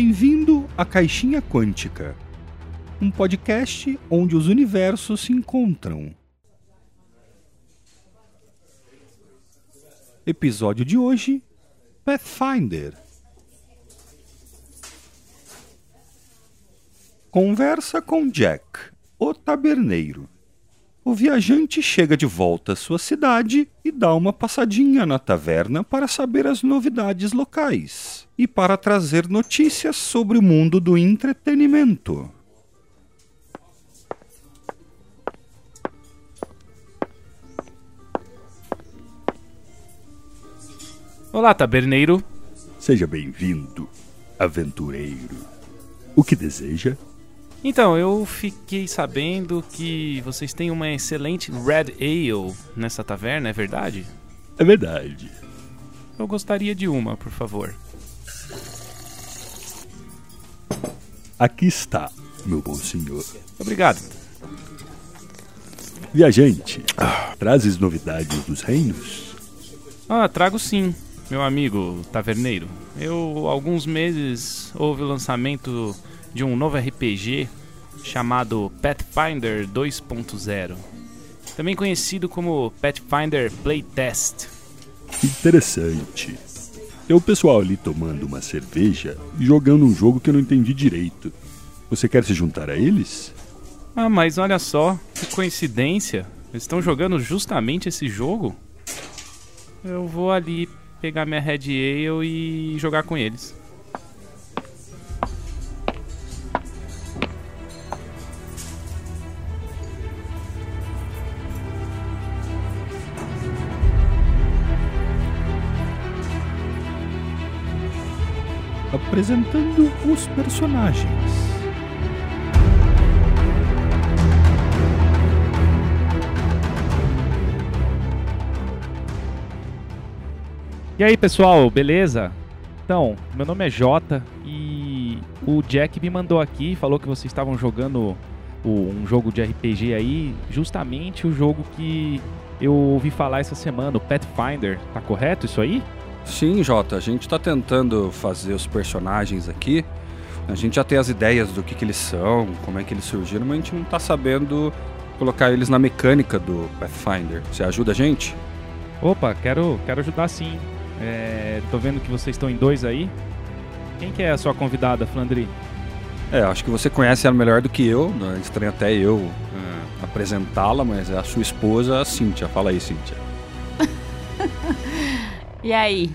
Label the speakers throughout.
Speaker 1: Bem-vindo à Caixinha Quântica, um podcast onde os universos se encontram. Episódio de hoje: Pathfinder. Conversa com Jack, o taberneiro. O viajante chega de volta à sua cidade e dá uma passadinha na taverna para saber as novidades locais e para trazer notícias sobre o mundo do entretenimento.
Speaker 2: Olá, taberneiro.
Speaker 1: Seja bem-vindo, aventureiro. O que deseja?
Speaker 2: Então, eu fiquei sabendo que vocês têm uma excelente Red Ale nessa taverna, é verdade?
Speaker 1: É verdade.
Speaker 2: Eu gostaria de uma, por favor.
Speaker 1: Aqui está, meu bom senhor.
Speaker 2: Obrigado.
Speaker 1: Viajante, trazes novidades dos reinos?
Speaker 2: Ah, trago sim, meu amigo taverneiro. Eu, alguns meses, houve o lançamento de um novo RPG chamado Pathfinder 2.0, também conhecido como Pathfinder Playtest.
Speaker 1: Interessante. Tem o pessoal ali tomando uma cerveja e jogando um jogo que eu não entendi direito. Você quer se juntar a eles?
Speaker 2: Ah, mas olha só, que coincidência. Eles estão jogando justamente esse jogo? Eu vou ali pegar minha Red Ale e jogar com eles.
Speaker 1: Apresentando os personagens.
Speaker 2: E aí, pessoal, beleza? Então, meu nome é Jota e o Jack me mandou aqui, falou que vocês estavam jogando um jogo de RPG aí, justamente o jogo que eu ouvi falar essa semana, o Pathfinder. Tá correto isso aí?
Speaker 3: Sim, Jota, a gente tá tentando fazer os personagens aqui. A gente já tem as ideias do que, que eles são, como é que eles surgiram, mas a gente não tá sabendo colocar eles na mecânica do Pathfinder. Você ajuda a gente?
Speaker 2: Opa, quero, quero ajudar sim. É, tô vendo que vocês estão em dois aí. Quem que é a sua convidada, Flandri?
Speaker 3: É, acho que você conhece ela melhor do que eu. né? É estranho até eu é, apresentá-la, mas é a sua esposa, a Cíntia. Fala aí, Cíntia.
Speaker 4: E aí?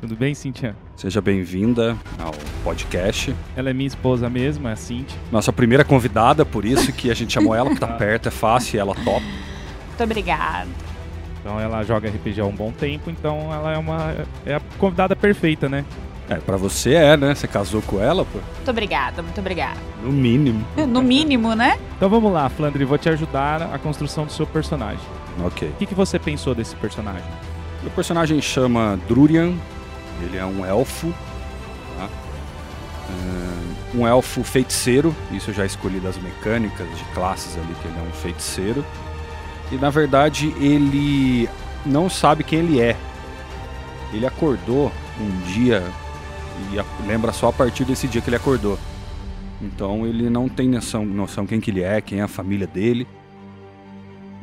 Speaker 2: Tudo bem, Cintia?
Speaker 3: Seja bem-vinda ao podcast.
Speaker 2: Ela é minha esposa mesmo, é a Cintia.
Speaker 3: Nossa primeira convidada, por isso que a gente chamou ela, porque tá perto, é fácil e ela top.
Speaker 4: Muito obrigada.
Speaker 2: Então ela joga RPG há um bom tempo, então ela é uma é a convidada perfeita, né?
Speaker 3: É, pra você é, né? Você casou com ela, pô?
Speaker 4: Muito obrigada, muito obrigada.
Speaker 3: No mínimo.
Speaker 4: No mínimo, né?
Speaker 2: Então vamos lá, Flandre, vou te ajudar a construção do seu personagem.
Speaker 3: Ok.
Speaker 2: O que, que você pensou desse personagem?
Speaker 3: O personagem chama Drurian, ele é um elfo, tá? Um elfo feiticeiro, isso eu já escolhi das mecânicas de classes ali, que ele é um feiticeiro. E na verdade ele não sabe quem ele é. Ele acordou um dia e lembra só a partir desse dia que ele acordou. Então ele não tem noção, noção quem que ele é, quem é a família dele.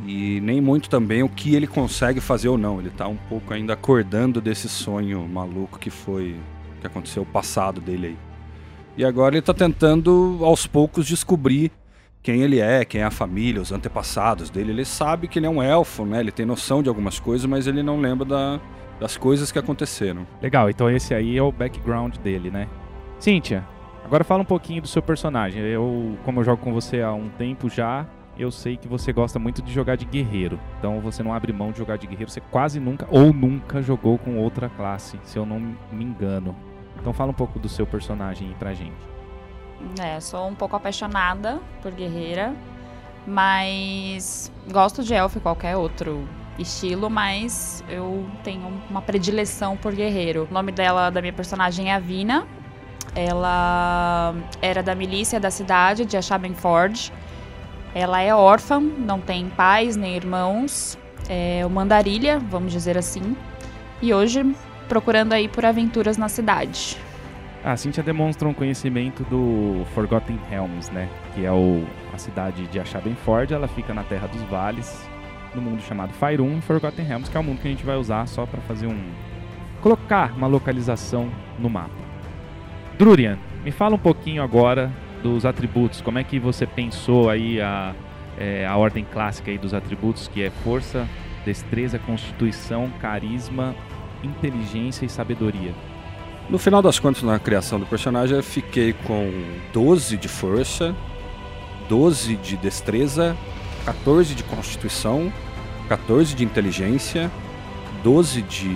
Speaker 3: E nem muito também o que ele consegue fazer ou não. Ele tá um pouco ainda acordando desse sonho maluco que foi. que aconteceu o passado dele aí. E agora ele tá tentando aos poucos descobrir quem ele é, quem é a família, os antepassados dele. Ele sabe que ele é um elfo, né? Ele tem noção de algumas coisas, mas ele não lembra da- das coisas que aconteceram.
Speaker 2: Legal, então esse aí é o background dele, né? Cíntia, agora fala um pouquinho do seu personagem. Eu, como eu jogo com você há um tempo já, eu sei que você gosta muito de jogar de guerreiro. Então você não abre mão de jogar de guerreiro. Você quase nunca ou nunca jogou com outra classe, se eu não me engano. Então fala um pouco do seu personagem aí pra gente.
Speaker 4: É, sou um pouco apaixonada por guerreira, mas gosto de elfo e qualquer outro estilo, mas eu tenho uma predileção por guerreiro. O nome dela, da minha personagem é Avina. Ela era da milícia da cidade de Ashabenford. Ela é órfã, não tem pais nem irmãos. É uma andarilha, vamos dizer assim. E hoje procurando aí por aventuras na cidade.
Speaker 2: A Cynthia demonstra um conhecimento do Forgotten Realms, né? Que é o, a cidade de Achabenford. Ela fica na Terra dos Vales, no mundo chamado Faerun, e Forgotten Realms, que é o mundo que a gente vai usar só para fazer um... Colocar uma localização no mapa. Drurian, me fala um pouquinho agora dos atributos. Como é que você pensou aí a, é, a ordem clássica aí dos atributos, que é força, destreza, constituição, carisma, inteligência e sabedoria?
Speaker 3: No final das contas, na criação do personagem, eu fiquei com 12 de força, 12 de destreza, 14 de constituição, 14 de inteligência, 12 de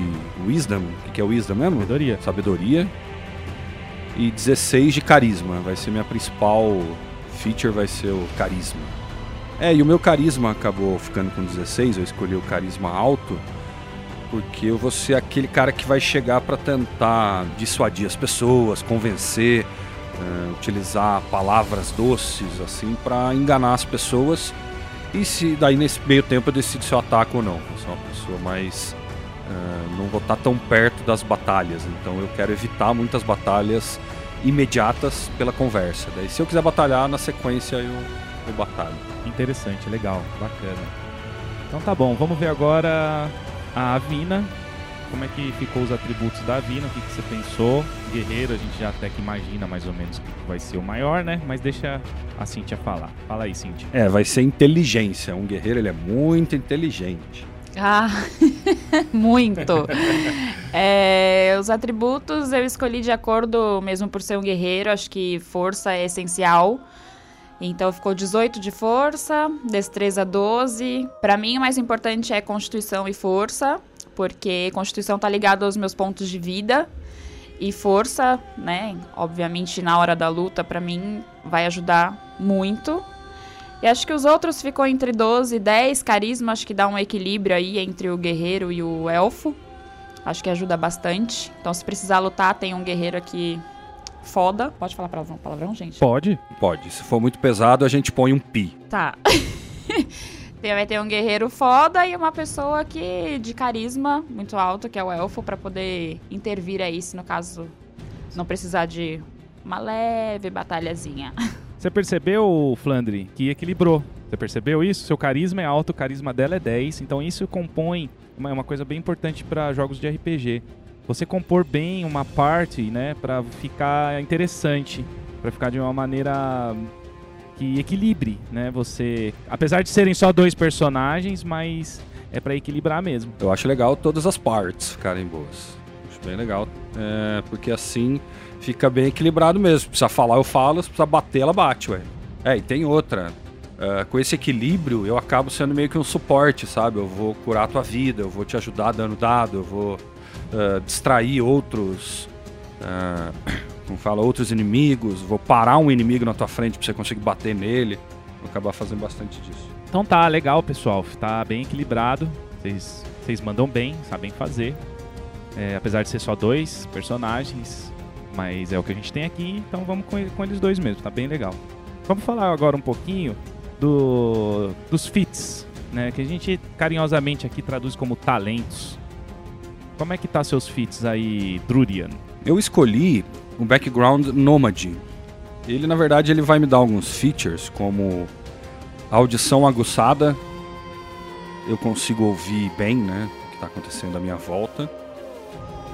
Speaker 3: wisdom, o que é wisdom mesmo?
Speaker 2: Sabedoria.
Speaker 3: Sabedoria. E 16 de carisma. Vai ser minha principal feature, vai ser o carisma. É, e o meu carisma acabou ficando com 16, eu escolhi o carisma alto porque eu vou ser aquele cara que vai chegar para tentar dissuadir as pessoas, convencer, uh, utilizar palavras doces assim para enganar as pessoas. E se daí nesse meio tempo eu decido se eu ataco ou não. Eu sou uma pessoa mais uh, não vou estar tão perto das batalhas, então eu quero evitar muitas batalhas imediatas pela conversa. Daí se eu quiser batalhar na sequência eu, eu batalho.
Speaker 2: Interessante, legal, bacana. Então tá bom, vamos ver agora a Avina. Como é que ficou os atributos da Avina? O que, que você pensou? Guerreiro, a gente já até que imagina mais ou menos o que vai ser o maior, né? Mas deixa a Cintia falar. Fala aí, Cintia.
Speaker 3: É, vai ser inteligência. Um guerreiro, ele é muito inteligente.
Speaker 4: Ah, muito. é, os atributos eu escolhi de acordo, mesmo por ser um guerreiro, acho que força é essencial. Então ficou 18 de força, destreza 12. Para mim o mais importante é constituição e força, porque constituição tá ligado aos meus pontos de vida e força, né? Obviamente na hora da luta para mim vai ajudar muito. E acho que os outros ficou entre 12 e 10, carisma acho que dá um equilíbrio aí entre o guerreiro e o elfo. Acho que ajuda bastante. Então se precisar lutar, tem um guerreiro aqui foda. Pode falar palavrão, palavrão, gente?
Speaker 2: Pode.
Speaker 3: Pode. Se for muito pesado, a gente põe um pi.
Speaker 4: Tá. Vai ter um guerreiro foda e uma pessoa que de carisma muito alto, que é o elfo, para poder intervir aí, se no caso não precisar de uma leve batalhazinha.
Speaker 2: Você percebeu, Flandre, que equilibrou? Você percebeu isso? Seu carisma é alto, o carisma dela é 10, então isso compõe uma, uma coisa bem importante para jogos de RPG você compor bem uma parte, né, para ficar interessante, para ficar de uma maneira que equilibre, né? Você, apesar de serem só dois personagens, mas é para equilibrar mesmo.
Speaker 3: Eu acho legal todas as partes ficarem boas. Acho bem legal, é, porque assim fica bem equilibrado mesmo. Se precisa falar, eu falo. Se precisa bater, ela bate, ué. É, e tem outra. Uh, com esse equilíbrio, eu acabo sendo meio que um suporte, sabe? Eu vou curar a tua vida, eu vou te ajudar dando dado, eu vou uh, distrair outros. Uh, como fala, outros inimigos, vou parar um inimigo na tua frente pra você conseguir bater nele. Vou acabar fazendo bastante disso.
Speaker 2: Então tá, legal, pessoal. Tá bem equilibrado. Vocês mandam bem, sabem fazer. É, apesar de ser só dois personagens, mas é o que a gente tem aqui, então vamos com, com eles dois mesmo, tá bem legal. Vamos falar agora um pouquinho do, dos fits, né, que a gente carinhosamente aqui traduz como talentos. Como é que tá seus feats aí, Drurian?
Speaker 3: Eu escolhi um background nômade. Ele, na verdade, ele vai me dar alguns features, como audição aguçada. Eu consigo ouvir bem, né, o que está acontecendo à minha volta.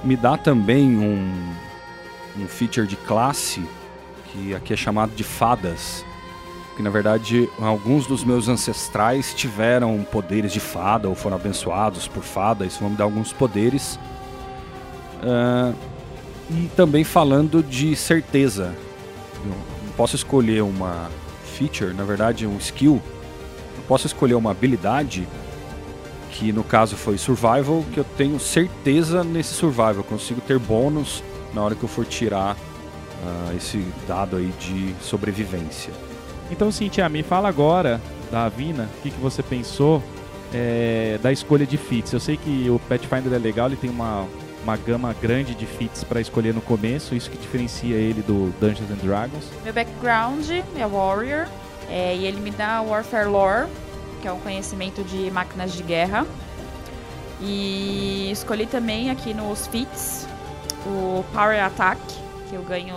Speaker 3: Me dá também um, um feature de classe, que aqui é chamado de fadas. Que na verdade alguns dos meus ancestrais tiveram poderes de fada ou foram abençoados por fada, isso vai me dar alguns poderes. Uh, e também falando de certeza. Eu posso escolher uma feature, na verdade um skill. Eu posso escolher uma habilidade que no caso foi survival, que eu tenho certeza nesse survival, eu consigo ter bônus na hora que eu for tirar uh, esse dado aí de sobrevivência.
Speaker 2: Então, Cintia, me fala agora da Avina, o que, que você pensou é, da escolha de feats. Eu sei que o Pathfinder é legal, ele tem uma, uma gama grande de feats para escolher no começo, isso que diferencia ele do Dungeons and Dragons.
Speaker 4: Meu background é Warrior, é, e ele me dá Warfare Lore, que é um conhecimento de máquinas de guerra. E escolhi também aqui nos feats o Power Attack, que eu ganho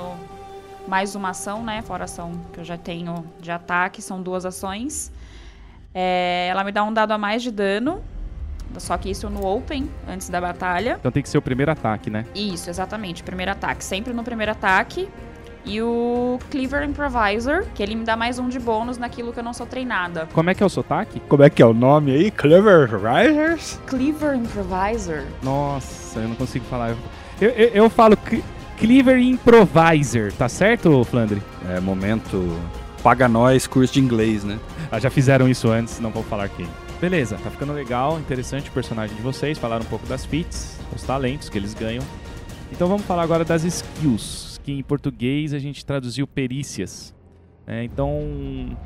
Speaker 4: mais uma ação, né? Fora a ação que eu já tenho de ataque, são duas ações. É, ela me dá um dado a mais de dano, só que isso no open, antes da batalha.
Speaker 2: Então tem que ser o primeiro ataque, né?
Speaker 4: Isso, exatamente, primeiro ataque. Sempre no primeiro ataque. E o Cleaver Improviser, que ele me dá mais um de bônus naquilo que eu não sou treinada.
Speaker 2: Como é que é o sotaque?
Speaker 3: Como é que é o nome aí? Cleaver Improvisers?
Speaker 4: Cleaver Improviser.
Speaker 2: Nossa, eu não consigo falar. Eu, eu, eu falo Cleaver Improviser, tá certo, Flandre?
Speaker 3: É, momento paga nós curso de inglês, né?
Speaker 2: Ah, já fizeram isso antes, não vou falar quem. Beleza, tá ficando legal, interessante o personagem de vocês, falaram um pouco das feats, os talentos que eles ganham. Então vamos falar agora das skills, que em português a gente traduziu perícias. É, então,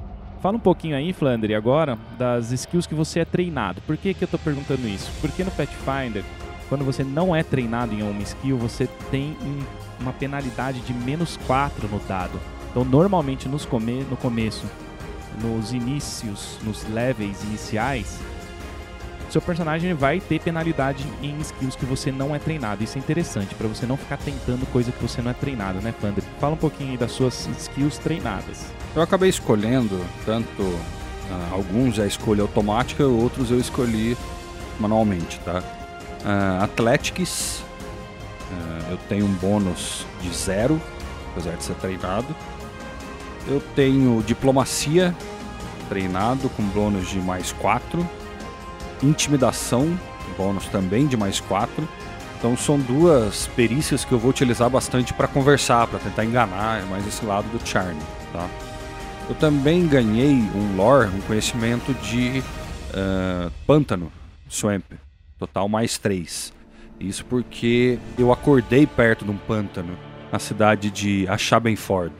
Speaker 2: fala um pouquinho aí, Flandre, agora, das skills que você é treinado. Por que, que eu tô perguntando isso? Porque no Pathfinder, quando você não é treinado em uma skill, você tem um, uma penalidade de menos 4 no dado. Então, normalmente nos come no começo, nos inícios, nos levels iniciais, seu personagem vai ter penalidade em skills que você não é treinado. Isso é interessante, para você não ficar tentando coisa que você não é treinado, né, Fandre? Fala um pouquinho aí das suas skills treinadas.
Speaker 3: Eu acabei escolhendo, tanto uh, alguns é escolha automática, outros eu escolhi manualmente, tá? Uh, Athletics, uh, eu tenho um bônus de zero, apesar de ser treinado. Eu tenho Diplomacia, treinado, com bônus de mais 4. Intimidação, bônus também de mais 4. Então são duas perícias que eu vou utilizar bastante para conversar, para tentar enganar, é mais esse lado do charme, tá? Eu também ganhei um lore, um conhecimento de uh, pântano, swamp, total mais 3. Isso porque eu acordei perto de um pântano, na cidade de Achabenford.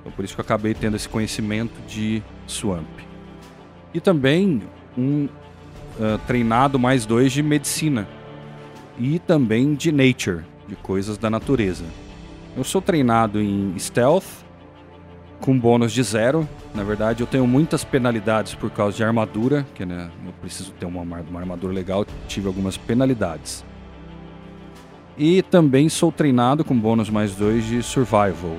Speaker 3: Então por isso que eu acabei tendo esse conhecimento de swamp. E também um uh, treinado mais dois de medicina. E também de nature, de coisas da natureza. Eu sou treinado em stealth, com bônus de zero. Na verdade, eu tenho muitas penalidades por causa de armadura, que né, eu preciso ter uma, uma armadura legal, tive algumas penalidades. E também sou treinado com bônus mais dois de survival.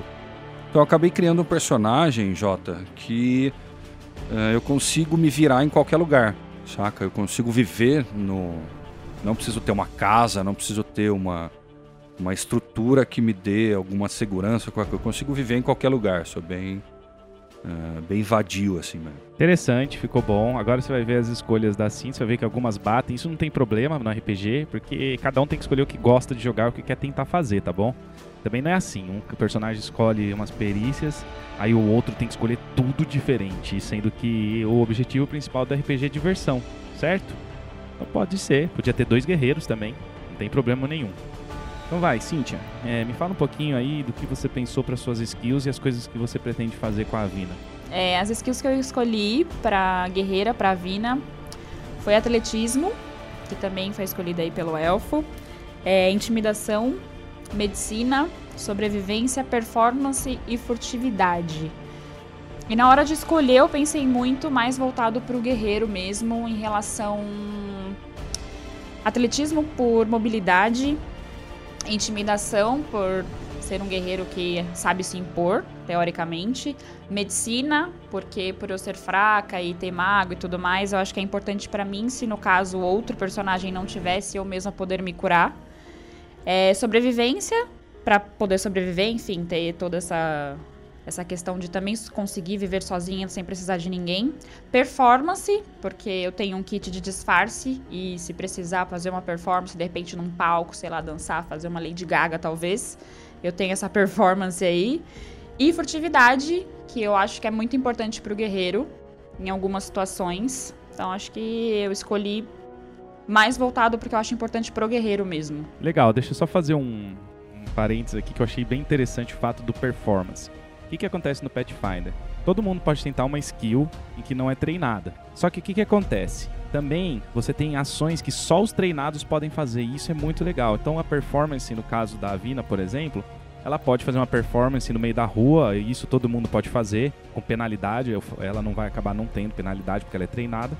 Speaker 3: Então eu acabei criando um personagem, Jota, que uh, eu consigo me virar em qualquer lugar, saca? Eu consigo viver no. Não preciso ter uma casa, não preciso ter uma, uma estrutura que me dê alguma segurança. Eu consigo viver em qualquer lugar. Sou bem, uh, bem vadio, assim mesmo.
Speaker 2: Interessante, ficou bom. Agora você vai ver as escolhas da Sim, você vai ver que algumas batem. Isso não tem problema no RPG, porque cada um tem que escolher o que gosta de jogar, o que quer tentar fazer, tá bom? Também não é assim. Um personagem escolhe umas perícias, aí o outro tem que escolher tudo diferente, sendo que o objetivo principal do RPG é diversão, certo? Então pode ser. Podia ter dois guerreiros também, não tem problema nenhum. Então vai, Cíntia, é, me fala um pouquinho aí do que você pensou para suas skills e as coisas que você pretende fazer com a Vina.
Speaker 4: É, as skills que eu escolhi para guerreira, para Vina, foi atletismo, que também foi escolhida aí pelo elfo, é, intimidação, medicina, sobrevivência, performance e furtividade. E na hora de escolher, eu pensei muito mais voltado para o guerreiro mesmo, em relação atletismo por mobilidade, intimidação por ser um guerreiro que sabe se impor, teoricamente, medicina, porque por eu ser fraca e ter mago e tudo mais, eu acho que é importante para mim se no caso outro personagem não tivesse eu mesma poder me curar. É, sobrevivência, para poder sobreviver, enfim, ter toda essa essa questão de também conseguir viver sozinha sem precisar de ninguém. Performance, porque eu tenho um kit de disfarce e se precisar fazer uma performance, de repente num palco, sei lá, dançar, fazer uma Lady Gaga talvez, eu tenho essa performance aí. E furtividade, que eu acho que é muito importante para o guerreiro em algumas situações. Então acho que eu escolhi mais voltado porque eu acho importante pro guerreiro mesmo.
Speaker 2: Legal, deixa eu só fazer um, um parênteses aqui que eu achei bem interessante o fato do performance. O que, que acontece no Pathfinder? Todo mundo pode tentar uma skill em que não é treinada. Só que o que, que acontece? Também você tem ações que só os treinados podem fazer e isso é muito legal. Então a performance, no caso da Avina, por exemplo, ela pode fazer uma performance no meio da rua, e isso todo mundo pode fazer, com penalidade. Ela não vai acabar não tendo penalidade porque ela é treinada.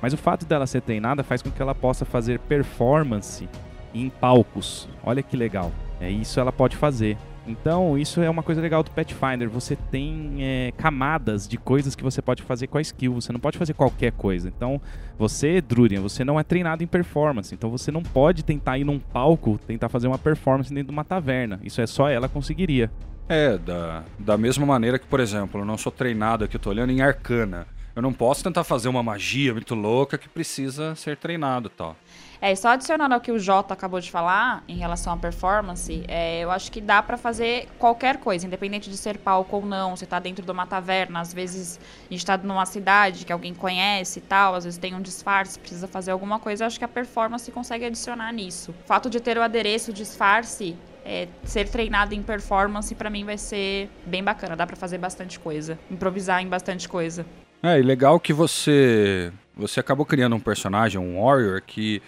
Speaker 2: Mas o fato dela ser treinada faz com que ela possa fazer performance em palcos. Olha que legal. É isso ela pode fazer. Então, isso é uma coisa legal do Pathfinder. Você tem é, camadas de coisas que você pode fazer com a skill. Você não pode fazer qualquer coisa. Então, você, Drurian, você não é treinado em performance. Então, você não pode tentar ir num palco, tentar fazer uma performance dentro de uma taverna. Isso é só ela conseguiria.
Speaker 3: É, da, da mesma maneira que, por exemplo, eu não sou treinado aqui, eu tô olhando em arcana. Eu não posso tentar fazer uma magia muito louca que precisa ser treinado e tal.
Speaker 4: É, só adicionando ao que o Jota acabou de falar em relação à performance, é, eu acho que dá para fazer qualquer coisa, independente de ser palco ou não. Você tá dentro de uma taverna, às vezes a gente tá numa cidade que alguém conhece e tal, às vezes tem um disfarce, precisa fazer alguma coisa. Eu acho que a performance consegue adicionar nisso. O fato de ter o adereço, o disfarce, é, ser treinado em performance para mim vai ser bem bacana. Dá para fazer bastante coisa, improvisar em bastante coisa.
Speaker 3: É, e legal que você você acabou criando um personagem, um warrior que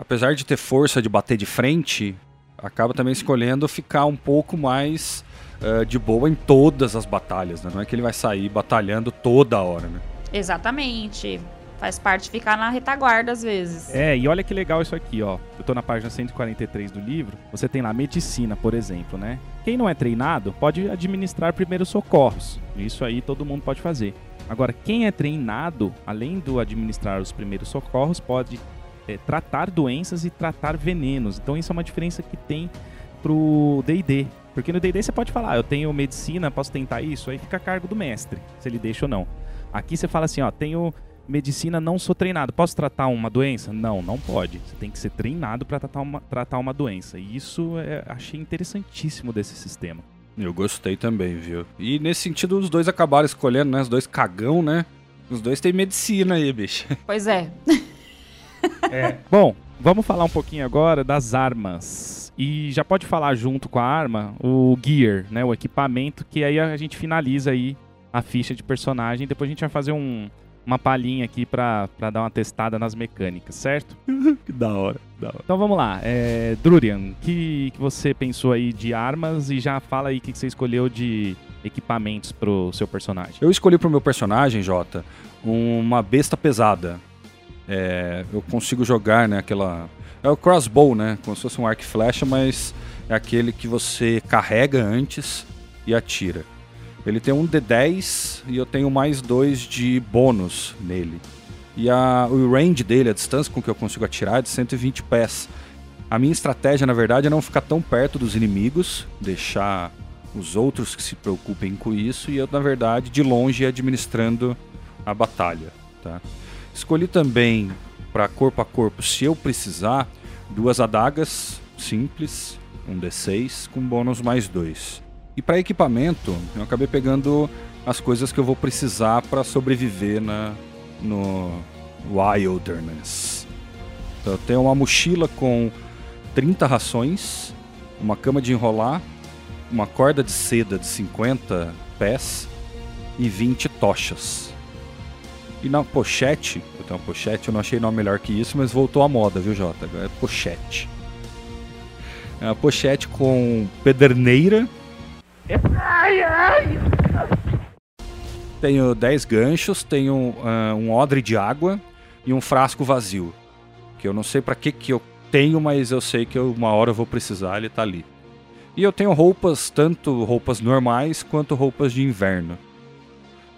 Speaker 3: apesar de ter força de bater de frente, acaba também escolhendo ficar um pouco mais uh, de boa em todas as batalhas, né? Não é que ele vai sair batalhando toda hora, né?
Speaker 4: Exatamente. Faz parte ficar na retaguarda às vezes.
Speaker 2: É, e olha que legal isso aqui, ó. Eu tô na página 143 do livro. Você tem lá medicina, por exemplo, né? Quem não é treinado pode administrar primeiros socorros. Isso aí todo mundo pode fazer. Agora, quem é treinado, além do administrar os primeiros socorros, pode é, tratar doenças e tratar venenos. Então isso é uma diferença que tem pro D&D. Porque no D&D você pode falar, ah, eu tenho medicina, posso tentar isso, aí fica a cargo do mestre, se ele deixa ou não. Aqui você fala assim, ó, tenho medicina, não sou treinado, posso tratar uma doença? Não, não pode. Você tem que ser treinado para tratar uma, tratar uma doença. E isso é, achei interessantíssimo desse sistema.
Speaker 3: Eu gostei também, viu? E nesse sentido, os dois acabaram escolhendo, né? Os dois cagão, né? Os dois têm medicina aí, bicho.
Speaker 4: Pois é.
Speaker 2: É. Bom, vamos falar um pouquinho agora das armas. E já pode falar junto com a arma o gear, né, o equipamento, que aí a gente finaliza aí a ficha de personagem. Depois a gente vai fazer um, uma palhinha aqui pra, pra dar uma testada nas mecânicas, certo?
Speaker 3: que da hora, da hora.
Speaker 2: Então vamos lá. É, Drurian, que, que você pensou aí de armas e já fala aí o que, que você escolheu de equipamentos pro seu personagem.
Speaker 3: Eu escolhi pro meu personagem, Jota, uma besta pesada. É, eu consigo jogar, né, aquela... É o crossbow, né, como se fosse um arco e flecha, mas é aquele que você carrega antes e atira. Ele tem um D10 e eu tenho mais dois de bônus nele. E a, o range dele, a distância com que eu consigo atirar é de 120 pés. A minha estratégia, na verdade, é não ficar tão perto dos inimigos, deixar os outros que se preocupem com isso e eu, na verdade, de longe administrando a batalha. Tá? Escolhi também para corpo a corpo, se eu precisar, duas adagas simples, um D6 com bônus mais dois. E para equipamento, eu acabei pegando as coisas que eu vou precisar para sobreviver na no Wilderness. Então, eu tenho uma mochila com 30 rações, uma cama de enrolar, uma corda de seda de 50 pés e 20 tochas. E na pochete, eu tenho uma pochete, eu não achei nome melhor que isso, mas voltou à moda, viu, Jota? É pochete. É uma pochete com pederneira. Ai, ai. Tenho 10 ganchos, tenho uh, um odre de água e um frasco vazio. Que eu não sei para que que eu tenho, mas eu sei que eu, uma hora eu vou precisar, ele tá ali. E eu tenho roupas, tanto roupas normais quanto roupas de inverno.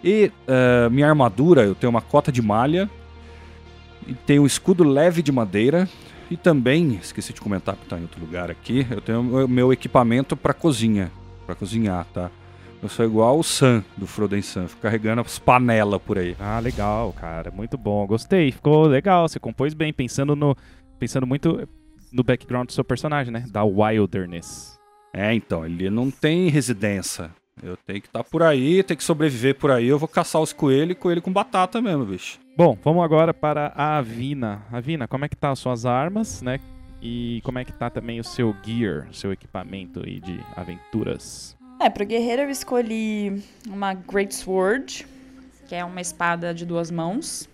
Speaker 3: E uh, minha armadura, eu tenho uma cota de malha, e tenho um escudo leve de madeira, e também, esqueci de comentar porque está em outro lugar aqui, eu tenho o meu equipamento para cozinha, para cozinhar, tá? Eu sou igual o Sam do Frozen Sam, fico carregando as panelas por aí.
Speaker 2: Ah, legal, cara, muito bom. Gostei, ficou legal, você compôs bem, pensando no pensando muito no background do seu personagem, né? Da wilderness.
Speaker 3: É, então, ele não tem residência. Eu tenho que estar tá por aí, tenho que sobreviver por aí. Eu vou caçar os coelhos e coelho com batata mesmo, bicho.
Speaker 2: Bom, vamos agora para a Avina. Avina, como é que tá as suas armas, né? E como é que tá também o seu gear, seu equipamento aí de aventuras?
Speaker 4: É, pro guerreiro eu escolhi uma Great Sword, que é uma espada de duas mãos.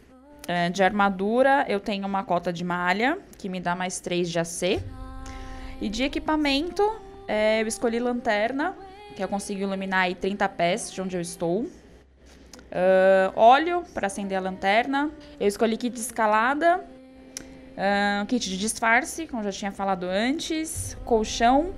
Speaker 4: É, de armadura eu tenho uma cota de malha, que me dá mais 3 de AC. E de equipamento é, eu escolhi lanterna, que eu consigo iluminar aí 30 pés de onde eu estou. Uh, óleo para acender a lanterna. Eu escolhi kit de escalada, uh, kit de disfarce, como já tinha falado antes, colchão,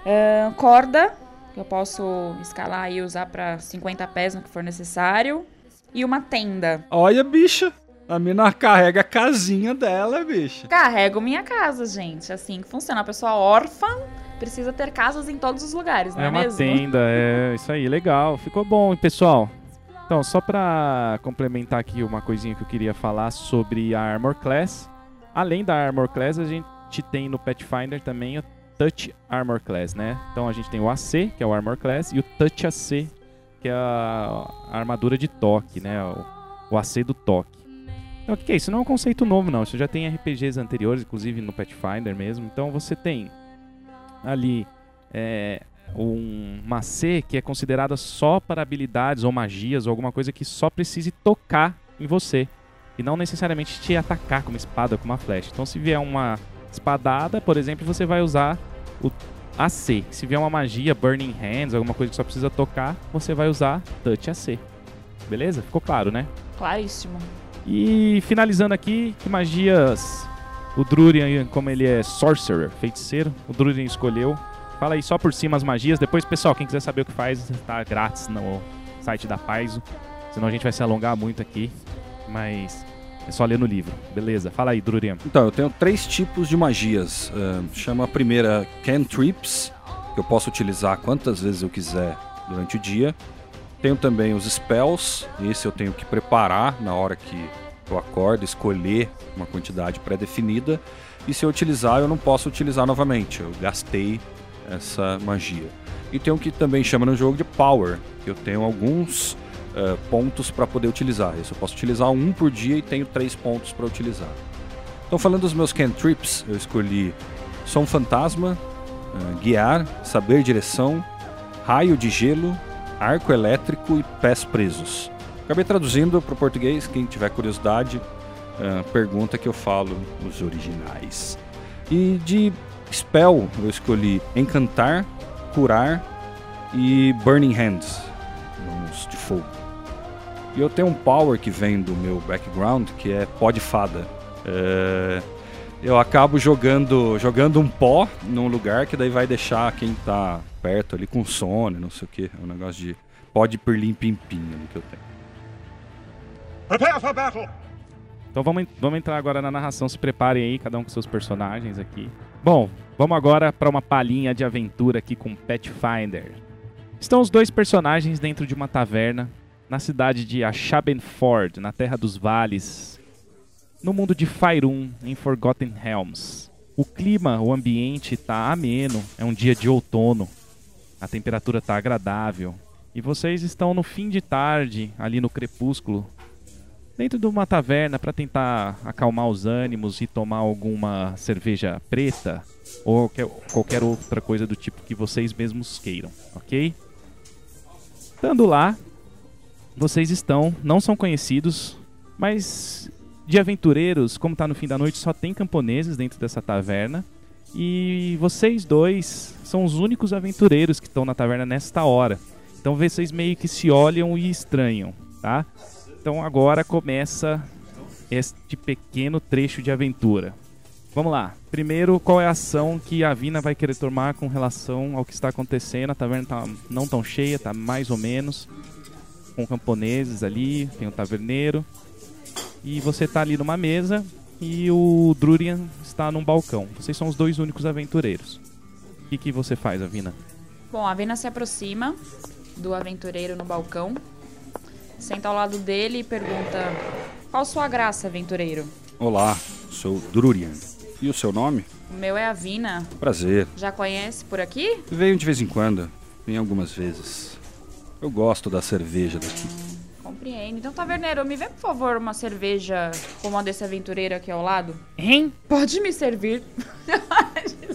Speaker 4: Uh, corda, que eu posso escalar e usar para 50 pés no que for necessário. E uma tenda.
Speaker 3: Olha, bicha. A mina carrega a casinha dela, bicha.
Speaker 4: Carrego minha casa, gente. Assim que funciona. A pessoa órfã precisa ter casas em todos os lugares, não é,
Speaker 2: é
Speaker 4: uma
Speaker 2: mesmo? tenda, é isso aí, legal. Ficou bom, pessoal. Então, só para complementar aqui uma coisinha que eu queria falar sobre a Armor Class. Além da Armor Class, a gente tem no Pathfinder também o Touch Armor Class, né? Então a gente tem o AC, que é o Armor Class, e o Touch AC, que é a, armadura de toque, né? O, o AC do toque. Então, o que é isso? Não é um conceito novo, não. Isso já tem RPGs anteriores, inclusive no Pathfinder mesmo. Então você tem ali é, um, uma C que é considerada só para habilidades ou magias ou alguma coisa que só precise tocar em você e não necessariamente te atacar com uma espada ou com uma flecha. Então, se vier uma espadada, por exemplo, você vai usar o AC. Se vier uma magia, Burning Hands, alguma coisa que só precisa tocar, você vai usar Touch AC. Beleza? Ficou claro, né?
Speaker 4: Claríssimo.
Speaker 2: E finalizando aqui, que magias o Drurian, como ele é sorcerer, feiticeiro, o Drurian escolheu Fala aí só por cima as magias. Depois, pessoal, quem quiser saber o que faz, tá grátis no site da Paizo. Senão a gente vai se alongar muito aqui. Mas é só ler no livro. Beleza, fala aí, Drurian.
Speaker 3: Então, eu tenho três tipos de magias. Uh, chama a primeira Cantrips, que eu posso utilizar quantas vezes eu quiser durante o dia. Tenho também os Spells, esse eu tenho que preparar na hora que eu acordo, escolher uma quantidade pré-definida. E se eu utilizar, eu não posso utilizar novamente. Eu gastei essa magia. E tem o que também chama no jogo de Power, eu tenho alguns uh, pontos para poder utilizar. Isso eu posso utilizar um por dia e tenho três pontos para utilizar. Então, falando dos meus cantrips, eu escolhi Som Fantasma, uh, Guiar, Saber Direção, Raio de Gelo, Arco Elétrico e Pés Presos. Acabei traduzindo para o português, quem tiver curiosidade, uh, pergunta que eu falo os originais. E de Spell eu escolhi Encantar, Curar e Burning Hands, uns de fogo. E eu tenho um power que vem do meu background que é pó de fada. É... Eu acabo jogando jogando um pó num lugar que daí vai deixar quem tá perto ali com sono, não sei o que. É um negócio de pó de pirlim-pim-pim que eu tenho.
Speaker 2: Prepare for battle! Então vamos, vamos entrar agora na narração. Se preparem aí, cada um com seus personagens aqui. Bom, vamos agora para uma palhinha de aventura aqui com Pathfinder. Estão os dois personagens dentro de uma taverna na cidade de Ashabenford, na Terra dos Vales, no mundo de Faerun, em Forgotten Realms. O clima, o ambiente está ameno, é um dia de outono, a temperatura está agradável. E vocês estão no fim de tarde, ali no crepúsculo, dentro de uma taverna para tentar acalmar os ânimos e tomar alguma cerveja preta ou qualquer outra coisa do tipo que vocês mesmos queiram, ok? Estando lá, vocês estão, não são conhecidos, mas de aventureiros, como está no fim da noite, só tem camponeses dentro dessa taverna. E vocês dois são os únicos aventureiros que estão na taverna nesta hora. Então vocês meio que se olham e estranham, tá? Então agora começa este pequeno trecho de aventura. Vamos lá. Primeiro, qual é a ação que a Vina vai querer tomar com relação ao que está acontecendo? A taverna tá não tão cheia, tá mais ou menos. Com camponeses ali, tem o taverneiro. E você está ali numa mesa e o Drurian está num balcão. Vocês são os dois únicos aventureiros. O que, que você faz, Avina?
Speaker 4: Bom, a Avina se aproxima do aventureiro no balcão senta ao lado dele e pergunta: Qual sua graça, aventureiro?
Speaker 3: Olá, sou Drurian. E o seu nome?
Speaker 4: O meu é Avina.
Speaker 3: Prazer.
Speaker 4: Já conhece por aqui?
Speaker 3: Venho de vez em quando. Vem algumas vezes. Eu gosto da cerveja daqui.
Speaker 4: Compreendo. Então, taverneiro, me vê, por favor, uma cerveja como a desse aventureiro aqui ao lado?
Speaker 2: Hein?
Speaker 4: Pode me servir.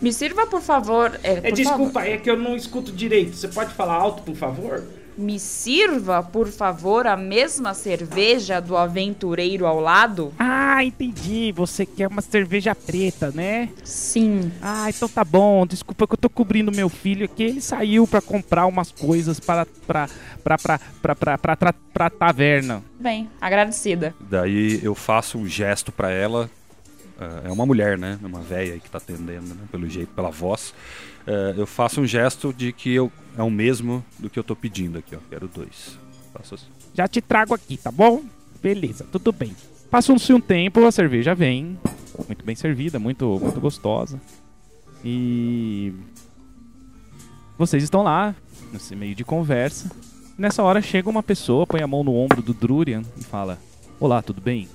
Speaker 4: me sirva, por favor.
Speaker 5: É, por é desculpa, favor. é que eu não escuto direito. Você pode falar alto, por favor?
Speaker 4: Me sirva, por favor, a mesma cerveja do aventureiro ao lado?
Speaker 5: Ah, entendi. Você quer uma cerveja preta, né?
Speaker 4: Sim.
Speaker 5: Ah, então tá bom. Desculpa que eu tô cobrindo meu filho aqui. Ele saiu para comprar umas coisas para pra, pra, pra, pra, pra, pra, pra, pra taverna.
Speaker 4: Bem, agradecida.
Speaker 3: Daí eu faço um gesto para ela é uma mulher, né? É uma velha aí que tá atendendo, né? Pelo jeito, pela voz. Uh, eu faço um gesto de que eu, é o mesmo do que eu tô pedindo aqui, ó. Quero dois. Faço assim.
Speaker 5: Já te trago aqui, tá bom? Beleza, tudo bem. Passa-se um tempo, a cerveja vem. Muito bem servida, muito, muito gostosa. E. Vocês estão lá, nesse meio de conversa. Nessa hora chega uma pessoa, põe a mão no ombro do Durian e fala: Olá, tudo bem?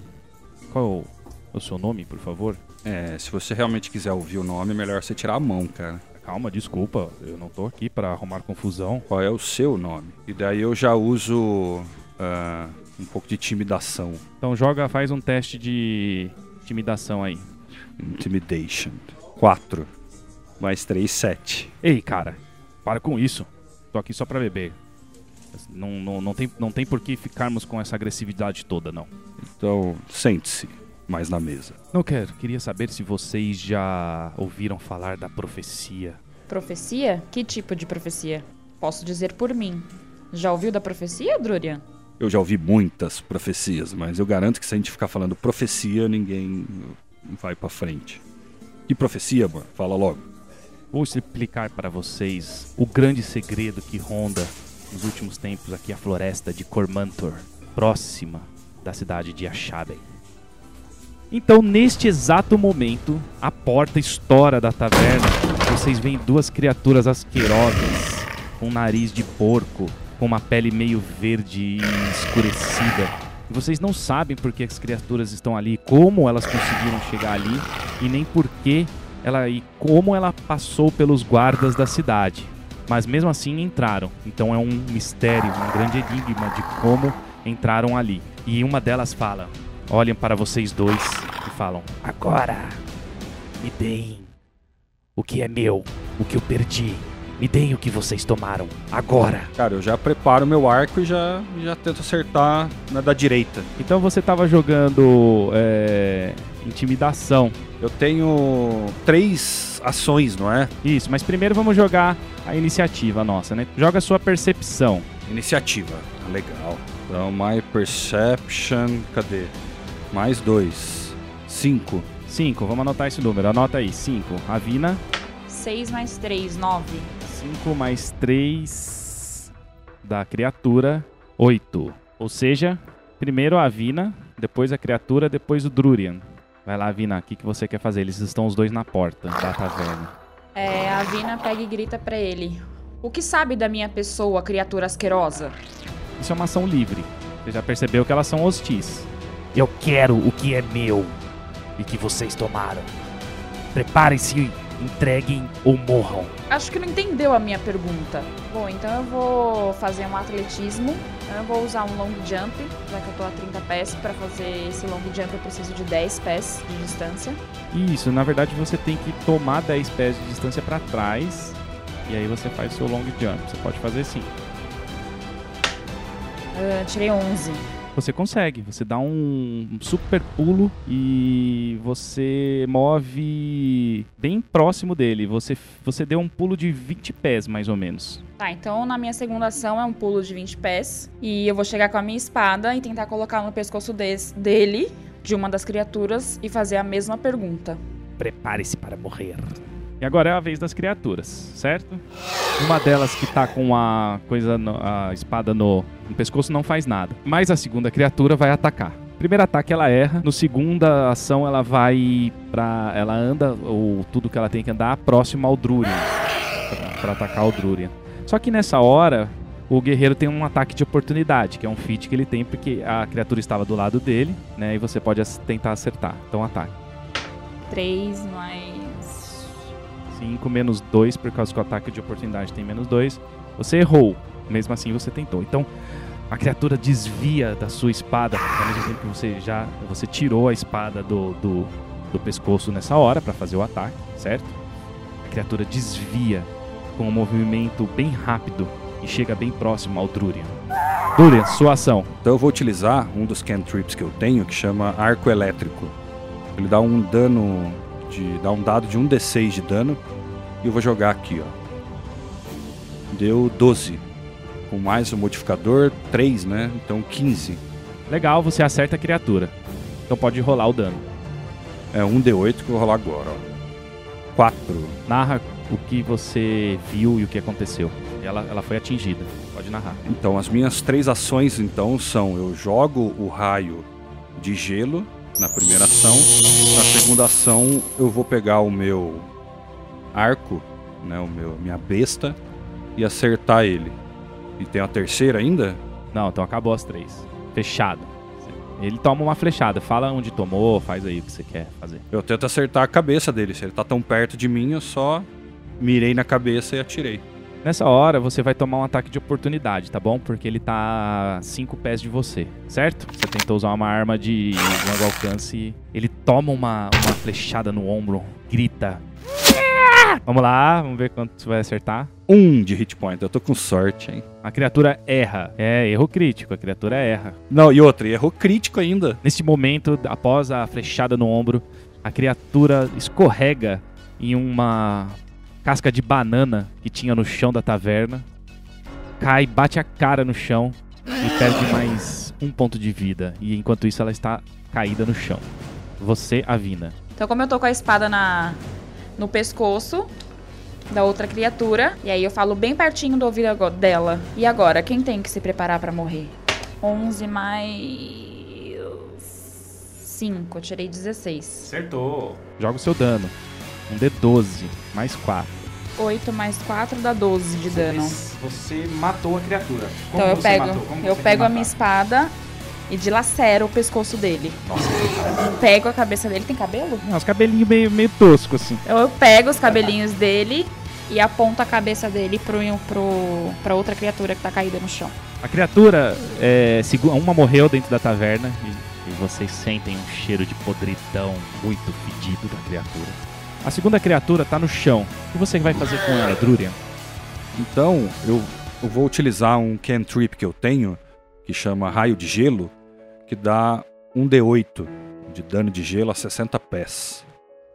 Speaker 5: Qual é o seu nome, por favor?
Speaker 3: É, se você realmente quiser ouvir o nome, é melhor você tirar a mão, cara.
Speaker 5: Calma, desculpa, eu não tô aqui para arrumar confusão.
Speaker 3: Qual é o seu nome? E daí eu já uso uh, um pouco de intimidação.
Speaker 2: Então joga, faz um teste de intimidação aí.
Speaker 3: Intimidation. 4. Mais 3, 7.
Speaker 2: Ei, cara, para com isso. Tô aqui só pra beber. Não, não, não, tem, não tem por que ficarmos com essa agressividade toda, não.
Speaker 3: Então, sente-se mais na mesa.
Speaker 2: Não quero. Queria saber se vocês já ouviram falar da profecia.
Speaker 4: Profecia? Que tipo de profecia? Posso dizer por mim. Já ouviu da profecia, Drurian?
Speaker 3: Eu já ouvi muitas profecias, mas eu garanto que se a gente ficar falando profecia, ninguém vai para frente. Que profecia, mano? Fala logo.
Speaker 2: Vou explicar para vocês o grande segredo que ronda nos últimos tempos aqui a floresta de Cormantor, próxima da cidade de Ashaben. Então, neste exato momento, a porta estoura da taverna. Vocês veem duas criaturas asquerosas, com nariz de porco, com uma pele meio verde e escurecida. E vocês não sabem por que as criaturas estão ali, como elas conseguiram chegar ali e nem por que ela e como ela passou pelos guardas da cidade. Mas mesmo assim entraram. Então é um mistério, um grande enigma de como entraram ali. E uma delas fala: olham para vocês dois e falam: Agora me deem o que é meu, o que eu perdi. Me deem o que vocês tomaram, agora.
Speaker 3: Cara, eu já preparo meu arco e já, já tento acertar na da direita.
Speaker 2: Então você estava jogando é, intimidação.
Speaker 3: Eu tenho três ações, não é?
Speaker 2: Isso, mas primeiro vamos jogar a iniciativa nossa, né? Joga a sua percepção.
Speaker 3: Iniciativa, legal. Então, my perception, cadê? Mais dois. Cinco.
Speaker 2: Cinco, vamos anotar esse número. Anota aí, cinco. Avina.
Speaker 4: 6 mais 3, 9.
Speaker 2: 5 mais 3 da criatura, 8. Ou seja, primeiro a Avina, depois a criatura, depois o Drurian. Vai lá, Avina, o que, que você quer fazer? Eles estão os dois na porta da taverna.
Speaker 4: É, a Avina pega e grita pra ele. O que sabe da minha pessoa, criatura asquerosa?
Speaker 2: Isso é uma ação livre. Você já percebeu que elas são hostis.
Speaker 5: Eu quero o que é meu e que vocês tomaram. Preparem-se entreguem ou morram.
Speaker 4: Acho que não entendeu a minha pergunta. Bom, então eu vou fazer um atletismo. Eu vou usar um long jump, já que eu tô a 30 pés. Para fazer esse long jump eu preciso de 10 pés de distância.
Speaker 2: Isso, na verdade você tem que tomar 10 pés de distância para trás. E aí você faz seu long jump. Você pode fazer sim.
Speaker 4: Uh, tirei 11.
Speaker 2: Você consegue, você dá um super pulo e você move bem próximo dele. Você, você deu um pulo de 20 pés, mais ou menos.
Speaker 4: Tá, então na minha segunda ação é um pulo de 20 pés. E eu vou chegar com a minha espada e tentar colocar no pescoço desse, dele, de uma das criaturas, e fazer a mesma pergunta.
Speaker 5: Prepare-se para morrer.
Speaker 2: E agora é a vez das criaturas, certo? Uma delas que tá com a coisa, no, a espada no, no pescoço não faz nada. Mas a segunda criatura vai atacar. Primeiro ataque ela erra, no segunda ação ela vai para ela anda ou tudo que ela tem que andar próximo ao Drurian para atacar o Drurian. Só que nessa hora o guerreiro tem um ataque de oportunidade, que é um feat que ele tem porque a criatura estava do lado dele, né? E você pode tentar acertar. Então ataque.
Speaker 4: 3 mais
Speaker 2: 5 menos 2, por causa que o ataque de oportunidade tem menos 2. Você errou, mesmo assim você tentou. Então a criatura desvia da sua espada, ao mesmo tempo que você já você tirou a espada do, do, do pescoço nessa hora para fazer o ataque, certo? A criatura desvia com um movimento bem rápido e chega bem próximo ao Drurian. Drurian, sua ação.
Speaker 3: Então eu vou utilizar um dos cantrips que eu tenho, que chama Arco Elétrico. Ele dá um dano de. dá um dado de 1d6 de dano. E eu vou jogar aqui, ó. Deu 12. Com mais o modificador, 3, né? Então 15.
Speaker 2: Legal, você acerta a criatura. Então pode rolar o dano.
Speaker 3: É um D8 que eu vou rolar agora, ó. 4.
Speaker 2: Narra o que você viu e o que aconteceu. Ela, ela foi atingida. Pode narrar.
Speaker 3: Então, as minhas três ações então são: eu jogo o raio de gelo na primeira ação. Na segunda ação, eu vou pegar o meu arco, né, o meu minha besta e acertar ele. E tem a terceira ainda?
Speaker 2: Não, então acabou as três. Fechado. Ele toma uma flechada, fala onde tomou, faz aí o que você quer fazer.
Speaker 3: Eu tento acertar a cabeça dele. Se ele tá tão perto de mim, eu só mirei na cabeça e atirei.
Speaker 2: Nessa hora, você vai tomar um ataque de oportunidade, tá bom? Porque ele tá a 5 pés de você, certo? Você tentou usar uma arma de longo alcance. Ele toma uma, uma flechada no ombro, grita. Vamos lá, vamos ver quanto você vai acertar.
Speaker 3: Um de hit point. Eu tô com sorte, hein?
Speaker 2: A criatura erra. É, erro crítico. A criatura erra.
Speaker 3: Não, e outra, e errou crítico ainda.
Speaker 2: Neste momento, após a flechada no ombro, a criatura escorrega em uma casca de banana que tinha no chão da taverna. Cai, bate a cara no chão e perde mais um ponto de vida. E enquanto isso, ela está caída no chão. Você, Avina.
Speaker 4: Então, como eu tô com a espada na, no pescoço da outra criatura, e aí eu falo bem pertinho do ouvido dela. E agora, quem tem que se preparar pra morrer? 11 mais 5, eu tirei 16.
Speaker 2: Acertou. Joga o seu dano. Um D12, mais 4.
Speaker 4: 8 mais 4 dá 12 de dano.
Speaker 2: Você matou a criatura.
Speaker 4: Então eu pego, eu pego a minha espada e dilacero o pescoço dele. Pego a cabeça dele, tem cabelo?
Speaker 2: Não, os cabelinhos meio, meio tosco, assim.
Speaker 4: Eu, eu pego os cabelinhos dele e aponto a cabeça dele pro, pro, pra outra criatura que tá caída no chão.
Speaker 2: A criatura, é, uma morreu dentro da taverna e, e vocês sentem um cheiro de podridão muito fedido da criatura. A segunda criatura tá no chão. O que você vai fazer com ela, Drurian?
Speaker 3: Então, eu, eu vou utilizar um cantrip que eu tenho, que chama Raio de Gelo, que dá um D8 de dano de gelo a 60 pés.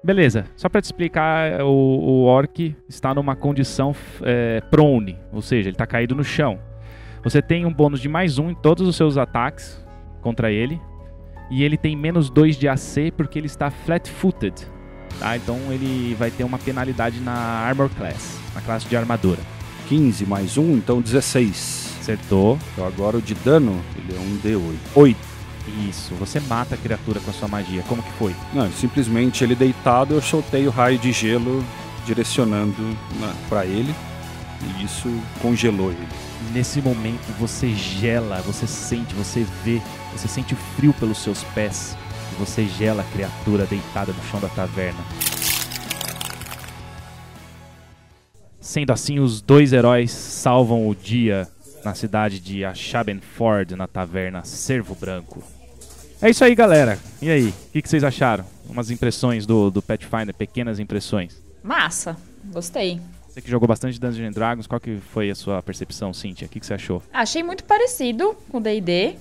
Speaker 2: Beleza, só pra te explicar, o, o orc está numa condição é, prone, ou seja, ele tá caído no chão. Você tem um bônus de mais um em todos os seus ataques contra ele. E ele tem menos 2 de AC porque ele está flat-footed. Tá? Então ele vai ter uma penalidade na Armor Class, na classe de armadura.
Speaker 3: 15 mais 1, então 16.
Speaker 2: Acertou.
Speaker 3: Então agora o de dano, ele é um D8. 8.
Speaker 2: Isso, você mata a criatura com a sua magia. Como que foi?
Speaker 3: Não, simplesmente ele deitado, eu soltei o raio de gelo direcionando na, pra ele. E isso congelou ele.
Speaker 2: Nesse momento você gela, você sente, você vê, você sente o frio pelos seus pés. E você gela a criatura deitada no chão da taverna. Sendo assim, os dois heróis salvam o dia na cidade de Ashabenford, na taverna Cervo Branco. É isso aí, galera. E aí, o que, que vocês acharam? Umas impressões do, do Pathfinder, pequenas impressões.
Speaker 4: Massa, gostei.
Speaker 2: Você que jogou bastante Dungeons and Dragons, qual que foi a sua percepção, Cynthia? O que, que você achou?
Speaker 4: Achei muito parecido com o D&D,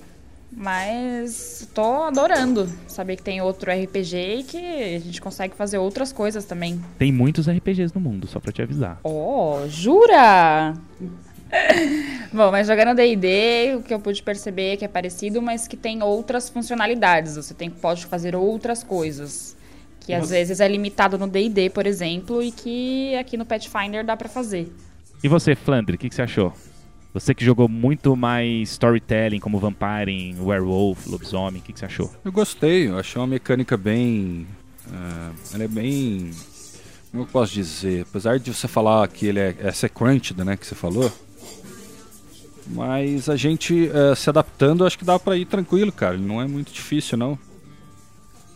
Speaker 4: mas tô adorando saber que tem outro RPG e que a gente consegue fazer outras coisas também.
Speaker 2: Tem muitos RPGs no mundo, só pra te avisar.
Speaker 4: Oh, jura? Bom, mas jogando D&D, o que eu pude perceber é que é parecido, mas que tem outras funcionalidades. Você tem, pode fazer outras coisas. Que às
Speaker 2: Você-
Speaker 4: vezes é limitado no D&D, por exemplo, e que aqui no Pathfinder dá pra fazer.
Speaker 2: E você, Flandre, o que, que você achou? Você que jogou muito mais storytelling, como Vampire, Werewolf, Lobisomem, o que, que você achou?
Speaker 3: Eu gostei, eu achei uma mecânica bem. ah, ela é bem. Como eu posso dizer? Apesar de você falar que ele é, é né? Que você falou. Mas a gente eh, se adaptando, acho que dá pra ir tranquilo, cara. Não é muito difícil, não.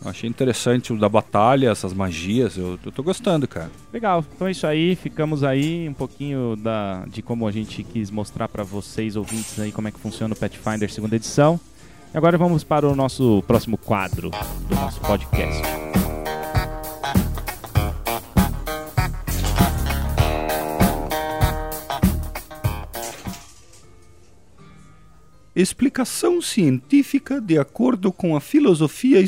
Speaker 3: Achei interessante o da batalha, essas magias. Eu, eu tô gostando, cara.
Speaker 2: Legal, então é isso aí, ficamos aí um pouquinho da, de como a gente quis mostrar pra vocês, ouvintes, aí como é que funciona o Pathfinder segunda edição. E agora vamos para o nosso próximo quadro do nosso podcast.
Speaker 1: Explicação científica de acordo com a filosofia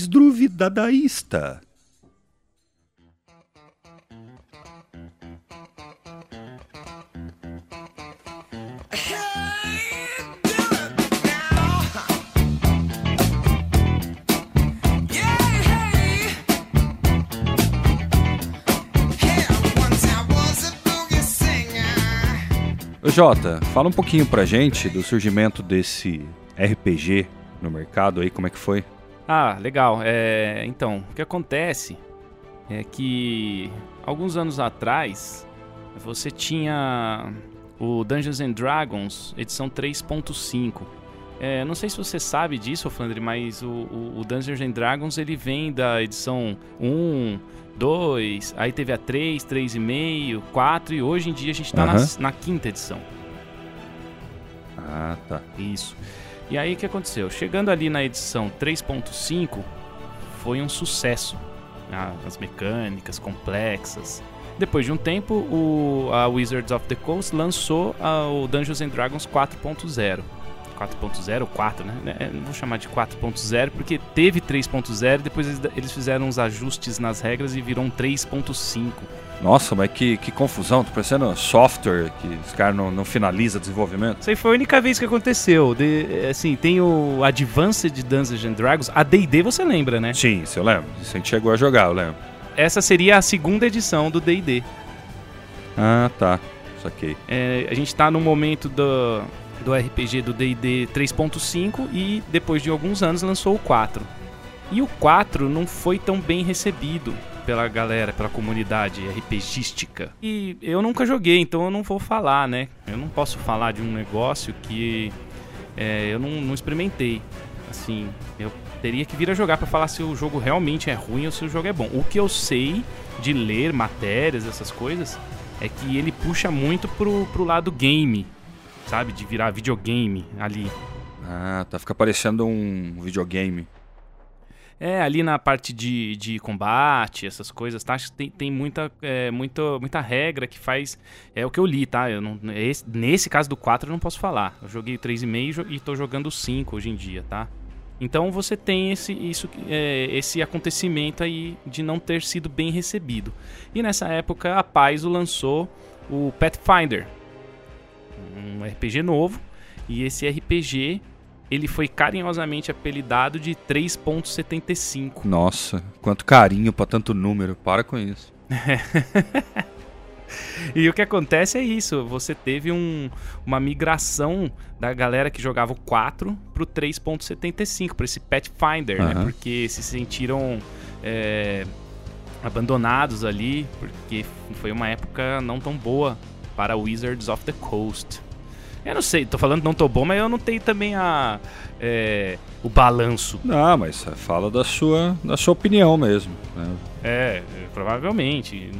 Speaker 3: Jota, fala um pouquinho pra gente do surgimento desse RPG no mercado aí, como é que foi?
Speaker 2: Ah, legal. É, então, o que acontece é que alguns anos atrás você tinha o Dungeons and Dragons edição 3.5. É, não sei se você sabe disso, Flandre, mas o, o, o, Dungeons and Dragons ele vem da edição 1, 2, aí teve a 3, 3,5, 4 e hoje em dia a gente está na, na quinta edição.
Speaker 3: Ah, tá.
Speaker 2: Isso. E aí o que aconteceu? Chegando ali na edição 3.5, foi um sucesso. Ah, as mecânicas complexas. Depois de um tempo, o, a Wizards of the Coast lançou a, o Dungeons and Dragons 4.0. 4.0 4, né? É, não vou chamar de 4.0 porque teve 3.0 depois eles fizeram uns ajustes nas regras e virou um 3.5.
Speaker 3: Nossa, mas que, que confusão, tô parecendo software que os caras não, não finaliza desenvolvimento.
Speaker 2: Isso aí foi a única vez que aconteceu. De, assim, tem o Advanced Dungeons and Dragons, a D&D você lembra, né?
Speaker 3: Sim, isso eu lembro. Isso a gente chegou a jogar, eu lembro.
Speaker 2: Essa seria a segunda edição do D&D.
Speaker 3: Ah, tá. Saquei.
Speaker 2: É, a gente tá no momento do, do RPG do D&D 3.5 e depois de alguns anos lançou o 4. E o 4 não foi tão bem recebido pela galera, pela comunidade RPGística. E eu nunca joguei, então eu não vou falar, né? Eu não posso falar de um negócio que é, eu não, não, experimentei. Assim, eu teria que vir a jogar para falar se o jogo realmente é ruim ou se o jogo é bom. O que eu sei de ler matérias, essas coisas, é que ele puxa muito pro, pro lado game, sabe? De virar videogame ali.
Speaker 3: Ah, tá. Fica parecendo um videogame.
Speaker 2: É, ali na parte de, de combate, essas coisas, tá? Acho que tem, tem muita, é, muita, muita regra que faz. É o que eu li, tá? Eu não, esse, nesse caso do 4 eu não posso falar. Eu joguei o 3,5 e tô jogando o 5 hoje em dia, tá? Então você tem esse, isso, é, esse acontecimento aí de não ter sido bem recebido. E nessa época a Paizo lançou o Pathfinder, um RPG novo. E esse RPG ele foi carinhosamente apelidado de 3.75.
Speaker 3: Nossa, quanto carinho para tanto número. Para com isso.
Speaker 2: e o que acontece é isso, você teve um, uma migração da galera que jogava o 4 pro 3.75, para esse Pathfinder, uhum. né? Porque se sentiram é, abandonados ali, porque foi uma época não tão boa para Wizards of the Coast. Eu não sei, tô falando não tô bom, mas eu não tenho também a. É, o balanço.
Speaker 3: Não, mas fala da sua, da sua opinião mesmo. Né?
Speaker 2: É, provavelmente.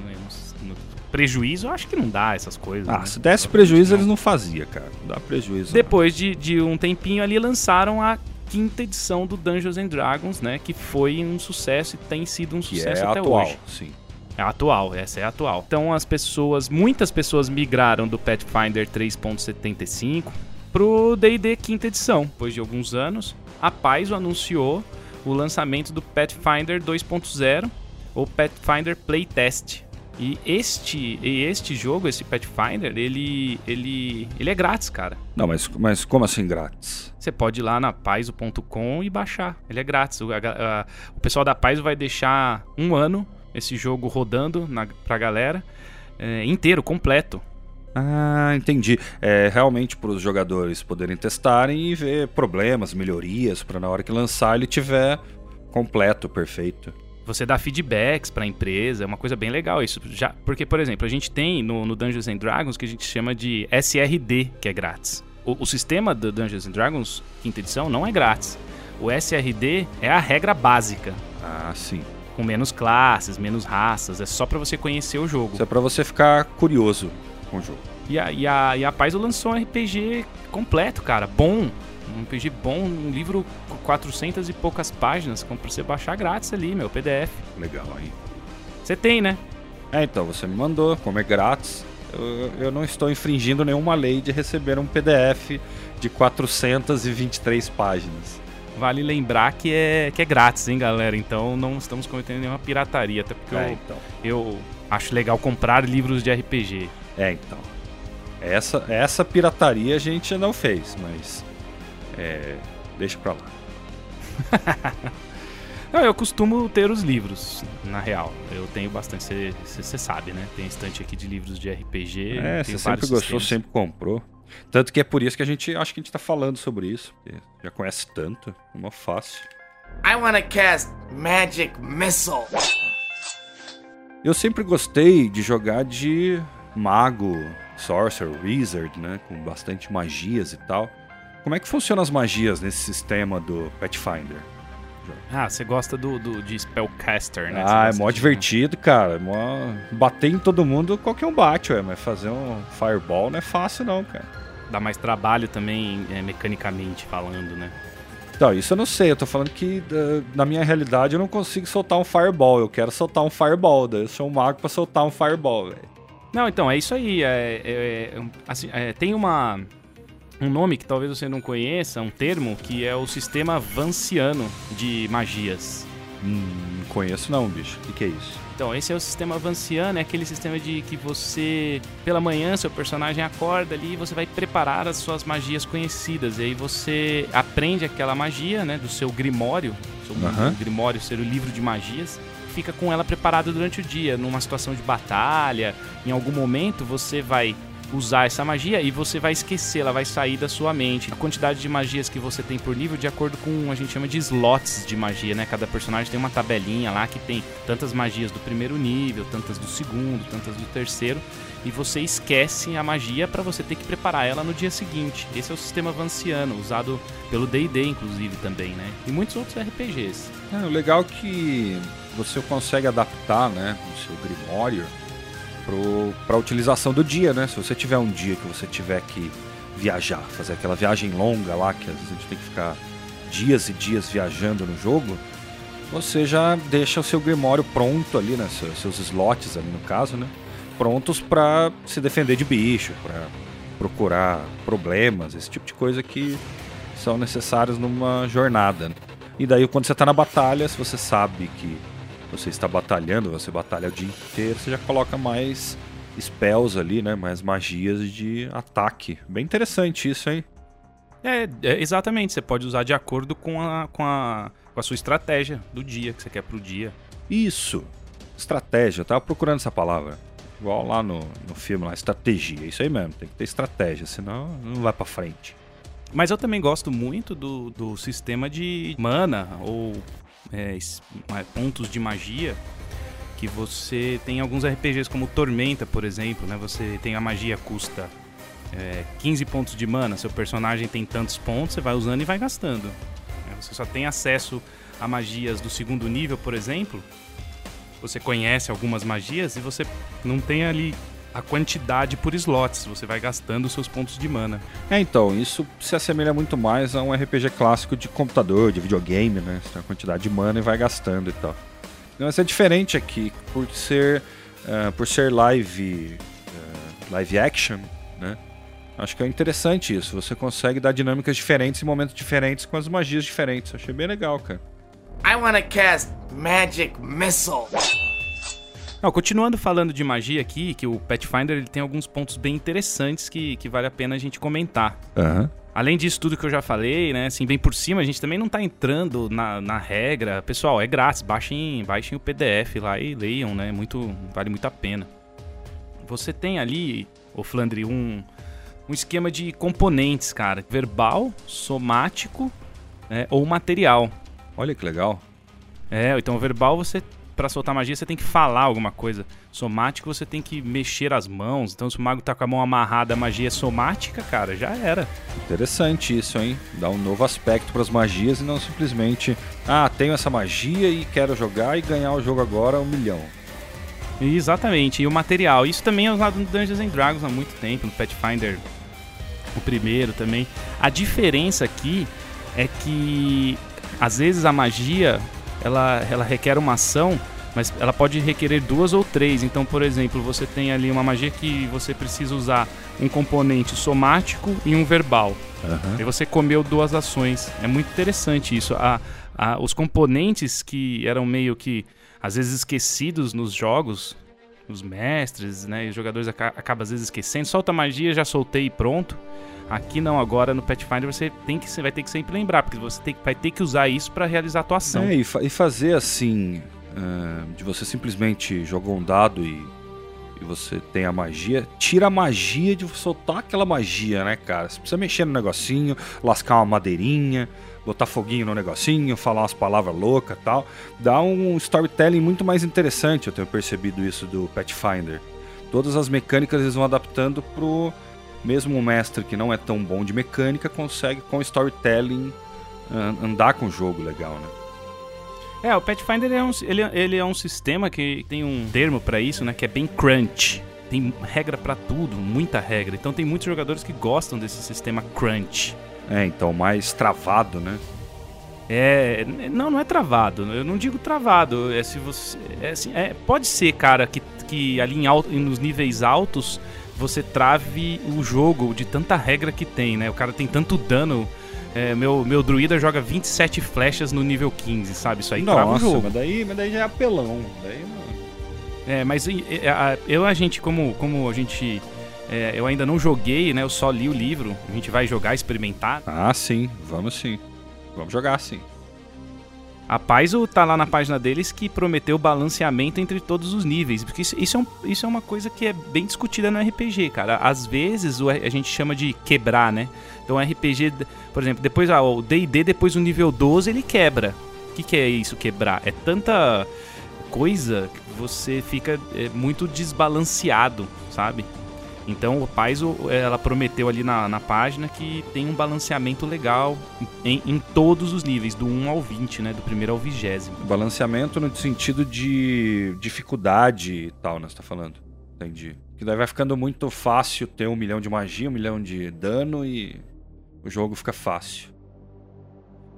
Speaker 2: prejuízo, eu acho que não dá essas coisas.
Speaker 3: Ah, né? se desse prejuízo, não. eles não faziam, cara. Não dá prejuízo.
Speaker 2: Depois de, de um tempinho ali, lançaram a quinta edição do Dungeons and Dragons, né? Que foi um sucesso e tem sido um que sucesso é até
Speaker 3: atual,
Speaker 2: hoje.
Speaker 3: Sim.
Speaker 2: É atual, essa é atual. Então as pessoas, muitas pessoas migraram do Pathfinder 3.75 pro D&D quinta edição. Depois de alguns anos, a Paizo anunciou o lançamento do Pathfinder 2.0 ou Pathfinder Playtest. E este, e este jogo, esse Pathfinder, ele, ele, ele é grátis, cara.
Speaker 3: Não, mas, mas como assim grátis?
Speaker 2: Você pode ir lá na paizo.com e baixar. Ele é grátis. O, a, a, o pessoal da Paizo vai deixar um ano esse jogo rodando na, pra galera. É, inteiro, completo.
Speaker 3: Ah, entendi. É realmente para os jogadores poderem testarem e ver problemas, melhorias, para na hora que lançar ele tiver completo, perfeito.
Speaker 2: Você dá feedbacks para a empresa, é uma coisa bem legal isso. Já, porque, por exemplo, a gente tem no, no Dungeons and Dragons que a gente chama de SRD, que é grátis. O, o sistema do Dungeons and Dragons, quinta edição, não é grátis. O SRD é a regra básica.
Speaker 3: Ah, sim
Speaker 2: com menos classes, menos raças. É só para você conhecer o jogo.
Speaker 3: Isso é pra você ficar curioso com o jogo.
Speaker 2: E a, e a, e a Paizo lançou um RPG completo, cara. Bom. Um RPG bom, um livro com 400 e poucas páginas, como pra você baixar grátis ali, meu, PDF.
Speaker 3: Legal aí.
Speaker 2: Você tem, né?
Speaker 3: É, então, você me mandou, como é grátis. Eu, eu não estou infringindo nenhuma lei de receber um PDF de 423 páginas.
Speaker 2: Vale lembrar que é, que é grátis, hein, galera? Então não estamos cometendo nenhuma pirataria, até porque é, eu, então. eu acho legal comprar livros de RPG.
Speaker 3: É, então. Essa, essa pirataria a gente não fez, mas. É, deixa pra lá.
Speaker 2: Não, eu costumo ter os livros, na real. Eu tenho bastante, você sabe, né? Tem estante aqui de livros de RPG.
Speaker 3: É, você sempre gostou, sistemas. sempre comprou. Tanto que é por isso que a gente acho que a gente tá falando sobre isso. Já conhece tanto, é uma fácil. I wanna cast Magic Missile. Eu sempre gostei de jogar de mago, sorcerer, wizard, né, com bastante magias e tal. Como é que funcionam as magias nesse sistema do Pathfinder?
Speaker 2: Ah, você gosta do, do, de Spellcaster, né?
Speaker 3: Ah, é mó divertido, cara. Mó... Bater em todo mundo, qualquer um bate, ué. Mas fazer um Fireball não é fácil, não, cara.
Speaker 2: Dá mais trabalho também, é, mecanicamente falando, né?
Speaker 3: Então, isso eu não sei. Eu tô falando que na minha realidade eu não consigo soltar um Fireball. Eu quero soltar um Fireball. Daí eu sou um mago pra soltar um Fireball, velho.
Speaker 2: Não, então, é isso aí. É, é, é assim, é, tem uma um nome que talvez você não conheça, um termo, que é o sistema Vanciano de magias.
Speaker 3: Hum, não conheço não, bicho. O que, que, é isso?
Speaker 2: Então, esse é o sistema Vanciano, é aquele sistema de que você, pela manhã, seu personagem acorda ali e você vai preparar as suas magias conhecidas. E aí você aprende aquela magia, né, do seu grimório, seu uhum. grimório ser o livro de magias, fica com ela preparada durante o dia, numa situação de batalha. Em algum momento você vai usar essa magia e você vai esquecer, ela vai sair da sua mente. A quantidade de magias que você tem por nível de acordo com a gente chama de slots de magia, né? Cada personagem tem uma tabelinha lá que tem tantas magias do primeiro nível, tantas do segundo, tantas do terceiro, e você esquece a magia para você ter que preparar ela no dia seguinte. Esse é o sistema vanciano, usado pelo D&D inclusive também, né? E muitos outros RPGs.
Speaker 3: É, o legal é que você consegue adaptar, né, o seu grimório para a utilização do dia, né? Se você tiver um dia que você tiver que viajar, fazer aquela viagem longa lá, que às vezes a gente tem que ficar dias e dias viajando no jogo, você já deixa o seu Grimório pronto ali, né? Seus slots ali no caso, né? Prontos para se defender de bicho, para procurar problemas, esse tipo de coisa que são necessários numa jornada. Né? E daí quando você está na batalha, se você sabe que você está batalhando, você batalha o dia inteiro, você já coloca mais spells ali, né? Mais magias de ataque. Bem interessante isso, hein?
Speaker 2: É, é, exatamente. Você pode usar de acordo com a, com, a, com a sua estratégia do dia que você quer pro dia.
Speaker 3: Isso. Estratégia. Eu tava procurando essa palavra. Igual lá no, no filme, lá, estratégia. Isso aí mesmo. Tem que ter estratégia, senão não vai para frente.
Speaker 2: Mas eu também gosto muito do, do sistema de mana ou é, pontos de magia que você tem alguns RPGs como Tormenta, por exemplo, né? Você tem a magia custa é, 15 pontos de mana, seu personagem tem tantos pontos, você vai usando e vai gastando. Né? Você só tem acesso a magias do segundo nível, por exemplo. Você conhece algumas magias e você não tem ali a quantidade por slots, você vai gastando os seus pontos de mana.
Speaker 3: É, então, isso se assemelha muito mais a um RPG clássico de computador, de videogame, né? Você tem a quantidade de mana e vai gastando e tal. Mas é diferente aqui, por ser, uh, por ser live, uh, live action, né? Acho que é interessante isso. Você consegue dar dinâmicas diferentes em momentos diferentes com as magias diferentes. Achei bem legal, cara. I wanna cast Magic
Speaker 2: Missile. Não, continuando falando de magia aqui, que o Pathfinder ele tem alguns pontos bem interessantes que, que vale a pena a gente comentar.
Speaker 3: Uhum.
Speaker 2: Além disso tudo que eu já falei, né? Assim, bem por cima, a gente também não tá entrando na, na regra. Pessoal, é grátis, baixem, baixem o PDF lá e leiam, né? Muito, vale muito a pena. Você tem ali, o Flandre, um, um esquema de componentes, cara. Verbal, somático né, ou material.
Speaker 3: Olha que legal.
Speaker 2: É, então verbal você para soltar magia você tem que falar alguma coisa. Somático você tem que mexer as mãos. Então se o mago tá com a mão amarrada, a magia é somática, cara, já era.
Speaker 3: Interessante isso, hein? Dá um novo aspecto para as magias e não simplesmente, ah, tenho essa magia e quero jogar e ganhar o jogo agora um milhão.
Speaker 2: Exatamente, e o material. Isso também é usado no Dungeons and Dragons há muito tempo, no Pathfinder, o primeiro também. A diferença aqui é que às vezes a magia ela, ela requer uma ação, mas ela pode requerer duas ou três. Então, por exemplo, você tem ali uma magia que você precisa usar um componente somático e um verbal. Uhum. E você comeu duas ações. É muito interessante isso. A, a, os componentes que eram meio que às vezes esquecidos nos jogos, os mestres, né, os jogadores acabam às vezes esquecendo. Solta a magia, já soltei e pronto. Aqui não, agora no Pathfinder você tem que vai ter que sempre lembrar, porque você tem, vai ter que usar isso para realizar a atuação.
Speaker 3: É, e, fa e fazer assim, uh, de você simplesmente jogar um dado e, e você tem a magia, tira a magia de soltar aquela magia, né, cara? Você precisa mexer no negocinho, lascar uma madeirinha, botar foguinho no negocinho, falar umas palavras loucas tal. Dá um storytelling muito mais interessante, eu tenho percebido isso do Pathfinder. Todas as mecânicas eles vão adaptando pro mesmo um mestre que não é tão bom de mecânica consegue com storytelling andar com o jogo legal, né?
Speaker 2: É, o Pathfinder é um, ele, ele é um sistema que tem um termo para isso, né? Que é bem crunch. Tem regra para tudo, muita regra. Então tem muitos jogadores que gostam desse sistema crunch.
Speaker 3: É, então mais travado, né?
Speaker 2: É, não, não é travado. Eu não digo travado. É se você, é assim, é, pode ser, cara, que, que ali em alto, nos níveis altos você trave o jogo de tanta regra que tem, né? O cara tem tanto dano. É, meu, meu druida joga 27 flechas no nível 15, sabe? Isso aí
Speaker 3: Nossa,
Speaker 2: trava o jogo.
Speaker 3: Mas daí, mas daí já é apelão. Daí não...
Speaker 2: É, mas eu, a gente, como, como a gente. É, eu ainda não joguei, né? Eu só li o livro. A gente vai jogar, experimentar.
Speaker 3: Ah, sim. Vamos sim. Vamos jogar sim.
Speaker 2: A Paizo tá lá na página deles que prometeu balanceamento entre todos os níveis. Porque isso, isso, é, um, isso é uma coisa que é bem discutida no RPG, cara. Às vezes o, a gente chama de quebrar, né? Então o RPG, por exemplo, depois ah, o DD, depois do nível 12, ele quebra. O que, que é isso, quebrar? É tanta coisa que você fica é, muito desbalanceado, sabe? Então o Paizo, ela prometeu ali na, na página que tem um balanceamento legal em, em, todos os níveis, do 1 ao 20, né? Do primeiro ao vigésimo.
Speaker 3: Balanceamento no sentido de dificuldade e tal, né? Você tá falando. Entendi. Que daí vai ficando muito fácil ter um milhão de magia, um milhão de dano e o jogo fica fácil.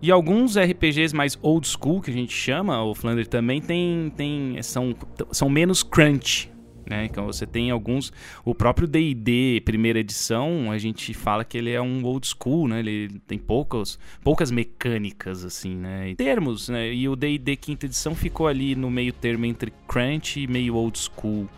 Speaker 2: E alguns RPGs mais old school, que a gente chama, o Flander também tem, tem são, são menos crunch, né? Então você tem alguns. O próprio DD, primeira edição, a gente fala que ele é um old school, né? Ele tem poucas, poucas mecânicas, assim, né? E termos, né? E o DD quinta edição ficou ali no meio termo entre crunch e meio old school.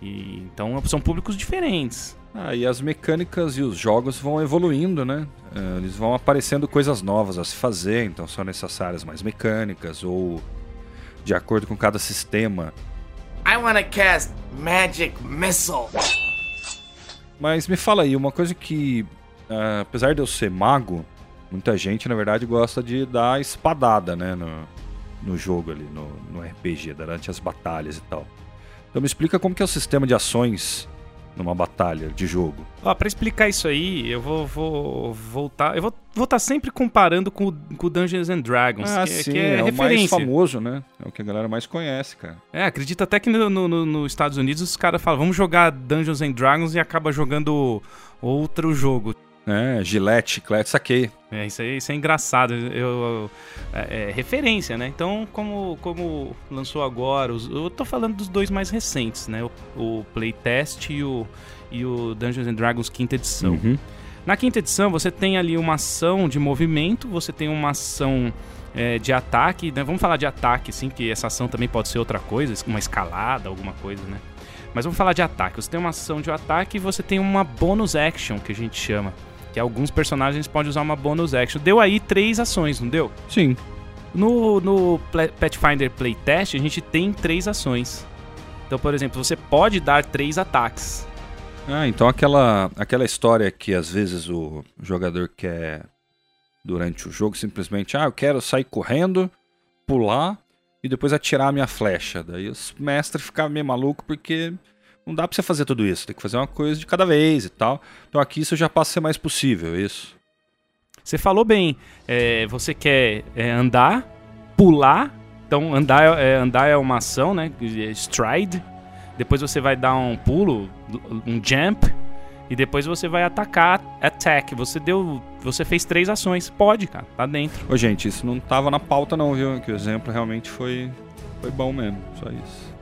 Speaker 2: E, então são públicos diferentes.
Speaker 3: Ah, e as mecânicas e os jogos vão evoluindo, né? Uh, eles vão aparecendo coisas novas a se fazer, então são necessárias mais mecânicas ou de acordo com cada sistema I wanna cast Magic Missile. Mas me fala aí, uma coisa que, uh, apesar de eu ser mago, muita gente na verdade gosta de dar espadada, né, no, no jogo ali, no, no RPG, durante as batalhas e tal. Então me explica como que é o sistema de ações numa batalha de jogo.
Speaker 2: Ó, pra explicar isso aí, eu vou, vou voltar. Eu vou estar tá sempre comparando com, com Dungeons and Dragons,
Speaker 3: ah,
Speaker 2: que,
Speaker 3: sim,
Speaker 2: que é, é
Speaker 3: o
Speaker 2: referência.
Speaker 3: mais famoso, né? É o que a galera mais conhece, cara.
Speaker 2: É, acredito até que nos no, no, no Estados Unidos os caras falam, vamos jogar Dungeons and Dragons e acaba jogando outro jogo.
Speaker 3: É, Gillette, Chiclete, saquei.
Speaker 2: É, isso aí isso é engraçado. Eu, eu é, é, referência, né? Então, como, como lançou agora, os, eu tô falando dos dois mais recentes, né? O, o Playtest e o, e o Dungeons and Dragons quinta edição.
Speaker 3: Uhum.
Speaker 2: Na quinta edição, você tem ali uma ação de movimento, você tem uma ação é, de ataque, né? Vamos falar de ataque, sim, que essa ação também pode ser outra coisa, uma escalada, alguma coisa, né? Mas vamos falar de ataque. Você tem uma ação de ataque e você tem uma bonus action, que a gente chama que alguns personagens podem usar uma bonus action. Deu aí três ações, não deu?
Speaker 3: Sim.
Speaker 2: No, no Pathfinder Playtest, a gente tem três ações. Então, por exemplo, você pode dar três ataques.
Speaker 3: Ah, então aquela, aquela história que às vezes o jogador quer durante o jogo simplesmente, ah, eu quero sair correndo, pular e depois atirar a minha flecha. Daí os mestres ficavam meio maluco porque não dá pra você fazer tudo isso, tem que fazer uma coisa de cada vez e tal. Então aqui isso já passa a ser mais possível, isso.
Speaker 2: Você falou bem, é, você quer é, andar, pular, então andar é, andar é uma ação, né? Stride. Depois você vai dar um pulo, um jump, e depois você vai atacar, attack. Você deu, você fez três ações, pode, cara, tá dentro.
Speaker 3: Ô gente, isso não tava na pauta não, viu? Que o exemplo realmente foi foi bom mesmo, só isso.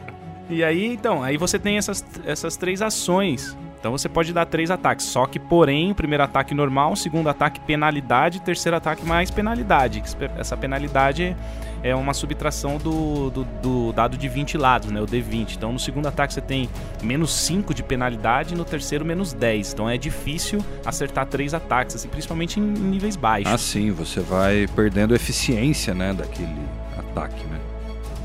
Speaker 2: E aí, então, aí você tem essas, essas três ações. Então você pode dar três ataques. Só que, porém, primeiro ataque normal, segundo ataque penalidade, terceiro ataque mais penalidade. Essa penalidade é uma subtração do, do, do, dado de 20 lados, né? O D20. Então no segundo ataque você tem menos 5 de penalidade no terceiro menos 10. Então é difícil acertar três ataques, assim, principalmente em níveis baixos.
Speaker 3: Ah, sim, você vai perdendo eficiência, né, daquele ataque, né?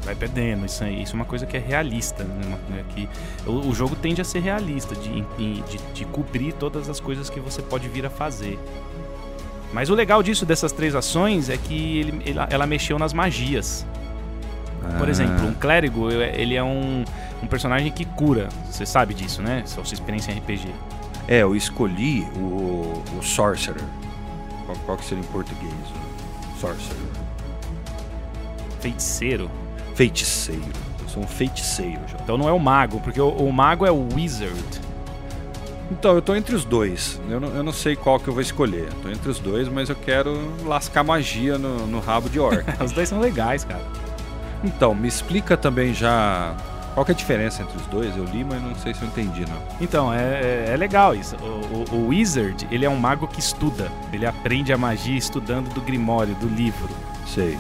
Speaker 2: Vai perdendo. Isso, isso é uma coisa que é realista. Né? Que o, o, jogo tende a ser realista, de, de, de, cobrir todas as coisas que você pode vir a fazer. Mas o legal disso, dessas três ações, é que ele, ela, ela mexeu nas magias. Por ah. exemplo, um clérigo, ele é um, um personagem que cura. Você sabe disso, né? Sua experiência em RPG.
Speaker 3: É, eu escolhi o, o Sorcerer. Qual, qual que seria em português? Sorcerer.
Speaker 2: Feiticeiro
Speaker 3: feiticeiro. Eu sou um feiticeiro.
Speaker 2: Então não é o mago, porque o, o, mago é o wizard.
Speaker 3: Então, eu tô entre os dois. Eu não, eu não sei qual que eu vou escolher. Eu tô entre os dois, mas eu quero lascar magia no, no rabo de orc.
Speaker 2: os dois são legais, cara.
Speaker 3: Então, me explica também já qual que é a diferença entre os dois? Eu li, mas não sei se eu entendi, não.
Speaker 2: Então, é, é, é legal isso. O, o, o, Wizard, ele é um mago que estuda. Ele aprende a magia estudando do Grimório, do livro.
Speaker 3: Sei.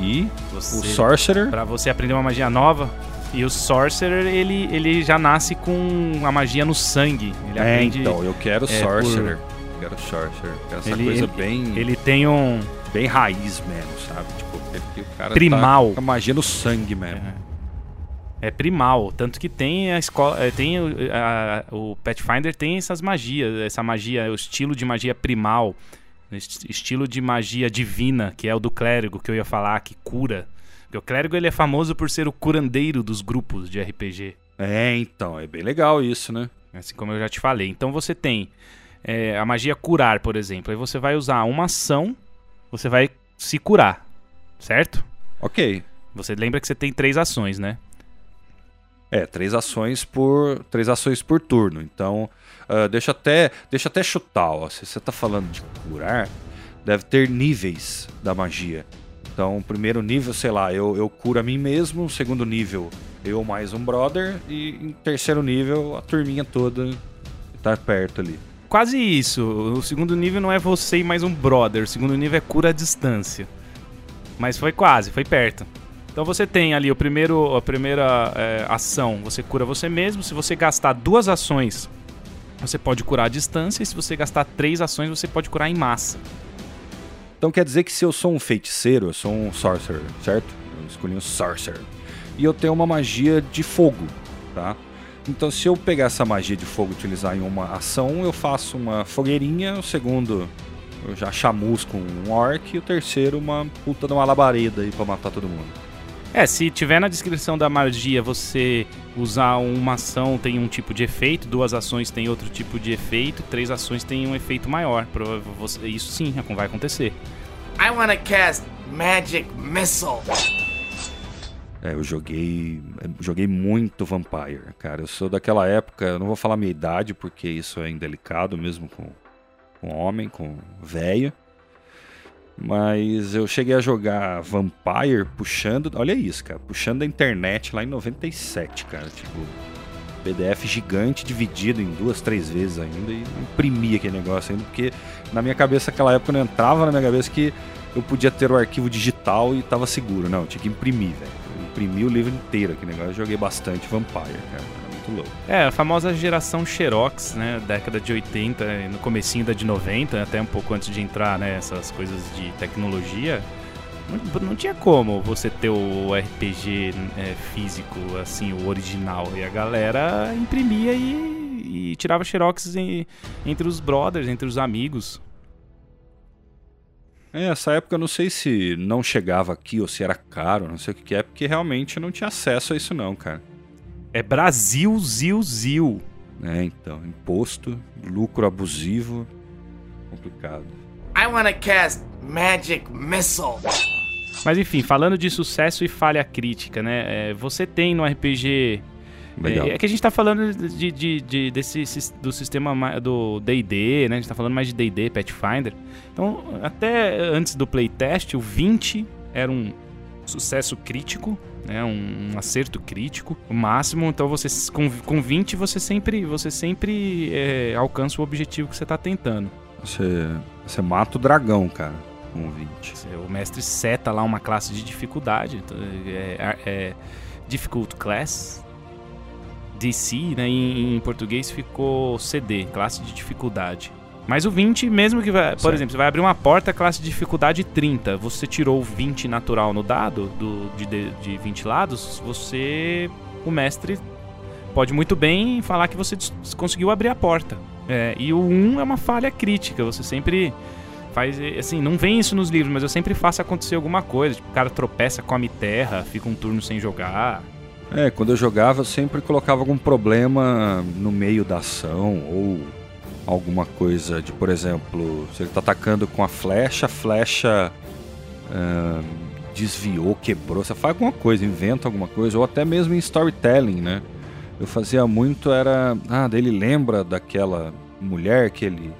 Speaker 3: E você, o Sorcerer.
Speaker 2: Para você aprender uma magia nova. E o Sorcerer, ele, ele já nasce com a magia no sangue. Ele
Speaker 3: é, aprende, então, eu quero é, Sorcerer. Por... Quero Sorcerer. Quero essa ele, coisa
Speaker 2: ele,
Speaker 3: bem.
Speaker 2: Ele tem um.
Speaker 3: Bem raiz mesmo, sabe? Tipo, o cara
Speaker 2: Primal.
Speaker 3: Tá com a magia no sangue mesmo.
Speaker 2: É. é primal, tanto que tem a escola, é, tem a, a, o Pathfinder tem essas magias, essa magia, o estilo de magia primal estilo de magia divina, que é o do clérigo que eu ia falar, que cura. Porque o clérigo ele é famoso por ser o curandeiro dos grupos de RPG.
Speaker 3: É, então, é bem legal isso, né?
Speaker 2: Assim como eu já te falei. Então você tem é, a magia curar, por exemplo. Aí você vai usar uma ação, você vai se curar, certo?
Speaker 3: Ok.
Speaker 2: Você lembra que você tem três ações, né?
Speaker 3: É, três ações por três ações por turno. Então, uh, deixa até deixa até chutar. Ó, se você está falando de curar, deve ter níveis da magia. Então, primeiro nível, sei lá, eu, eu curo a mim mesmo. Segundo nível, eu mais um brother. E em terceiro nível, a turminha toda está perto ali.
Speaker 2: Quase isso. O segundo nível não é você e mais um brother. O segundo nível é cura à distância. Mas foi quase, foi perto. Então você tem ali o primeiro, a primeira é, ação, você cura você mesmo. Se você gastar duas ações, você pode curar à distância. E se você gastar três ações, você pode curar em massa.
Speaker 3: Então quer dizer que se eu sou um feiticeiro, eu sou um sorcerer, certo? Eu escolhi um sorcerer. E eu tenho uma magia de fogo, tá? Então se eu pegar essa magia de fogo e utilizar em uma ação, eu faço uma fogueirinha, o segundo eu já chamusco um orc e o terceiro uma puta de uma labareda aí pra matar todo mundo.
Speaker 2: É, se tiver na descrição da magia você usar uma ação tem um tipo de efeito, duas ações tem outro tipo de efeito, três ações tem um efeito maior. Isso sim vai acontecer.
Speaker 6: I wanna cast Magic Missile.
Speaker 3: É, eu joguei, joguei muito Vampire, cara. Eu sou daquela época, eu não vou falar minha idade porque isso é indelicado mesmo com, com homem, com velho. Mas eu cheguei a jogar Vampire puxando. Olha isso, cara. Puxando da internet lá em 97, cara. Tipo, PDF gigante dividido em duas, três vezes ainda. E imprimia aquele negócio ainda. Porque na minha cabeça, naquela época, não entrava na minha cabeça que eu podia ter o arquivo digital e tava seguro. Não, tinha que imprimir, velho. Imprimi o livro inteiro aqui negócio. Eu joguei bastante Vampire, cara muito louco.
Speaker 2: É, a famosa geração Xerox, né? Década de 80, no comecinho da de 90, até um pouco antes de entrar, né? Essas coisas de tecnologia. Não, não tinha como você ter o RPG é, físico, assim, o original. E a galera imprimia e, e tirava Xerox em, entre os brothers, entre os amigos.
Speaker 3: É, essa época eu não sei se não chegava aqui ou se era caro, não sei o que é, porque realmente não tinha acesso a isso não, cara.
Speaker 2: É Brasil, Zil, Zil.
Speaker 3: É, então, imposto, lucro abusivo, complicado.
Speaker 6: I wanna cast Magic Missile.
Speaker 2: Mas enfim, falando de sucesso e falha crítica, né? É, você tem no RPG.
Speaker 3: Legal.
Speaker 2: É, é, que a gente tá falando de, de, de, desse, do sistema do DD, né? A gente tá falando mais de DD, Pathfinder. Então, até antes do playtest, o 20 era um sucesso crítico né? Um, um, acerto crítico, o máximo. Então você com, com 20 você sempre você sempre é, alcança o objetivo que você está tentando.
Speaker 3: Você, você mata o dragão, cara, com 20.
Speaker 2: O mestre seta lá uma classe de dificuldade, então, é, é, é difficult class. DC, né, em, em português ficou CD, classe de dificuldade. Mas o 20, mesmo que vai. Por certo. exemplo, você vai abrir uma porta, classe de dificuldade 30. Você tirou o 20 natural no dado, do, de, de 20 lados, você. O mestre pode muito bem falar que você conseguiu abrir a porta. É, e o 1 é uma falha crítica. Você sempre faz. Assim, não vem isso nos livros, mas eu sempre faço acontecer alguma coisa. Tipo, o cara tropeça, come terra, fica um turno sem jogar.
Speaker 3: É, quando eu jogava, eu sempre colocava algum problema no meio da ação, ou alguma coisa de, por exemplo, se ele está atacando com a flecha, a flecha uh, desviou, quebrou, você faz alguma coisa, inventa alguma coisa, ou até mesmo em storytelling, né? Eu fazia muito, era. Ah, daí ele lembra daquela mulher que ele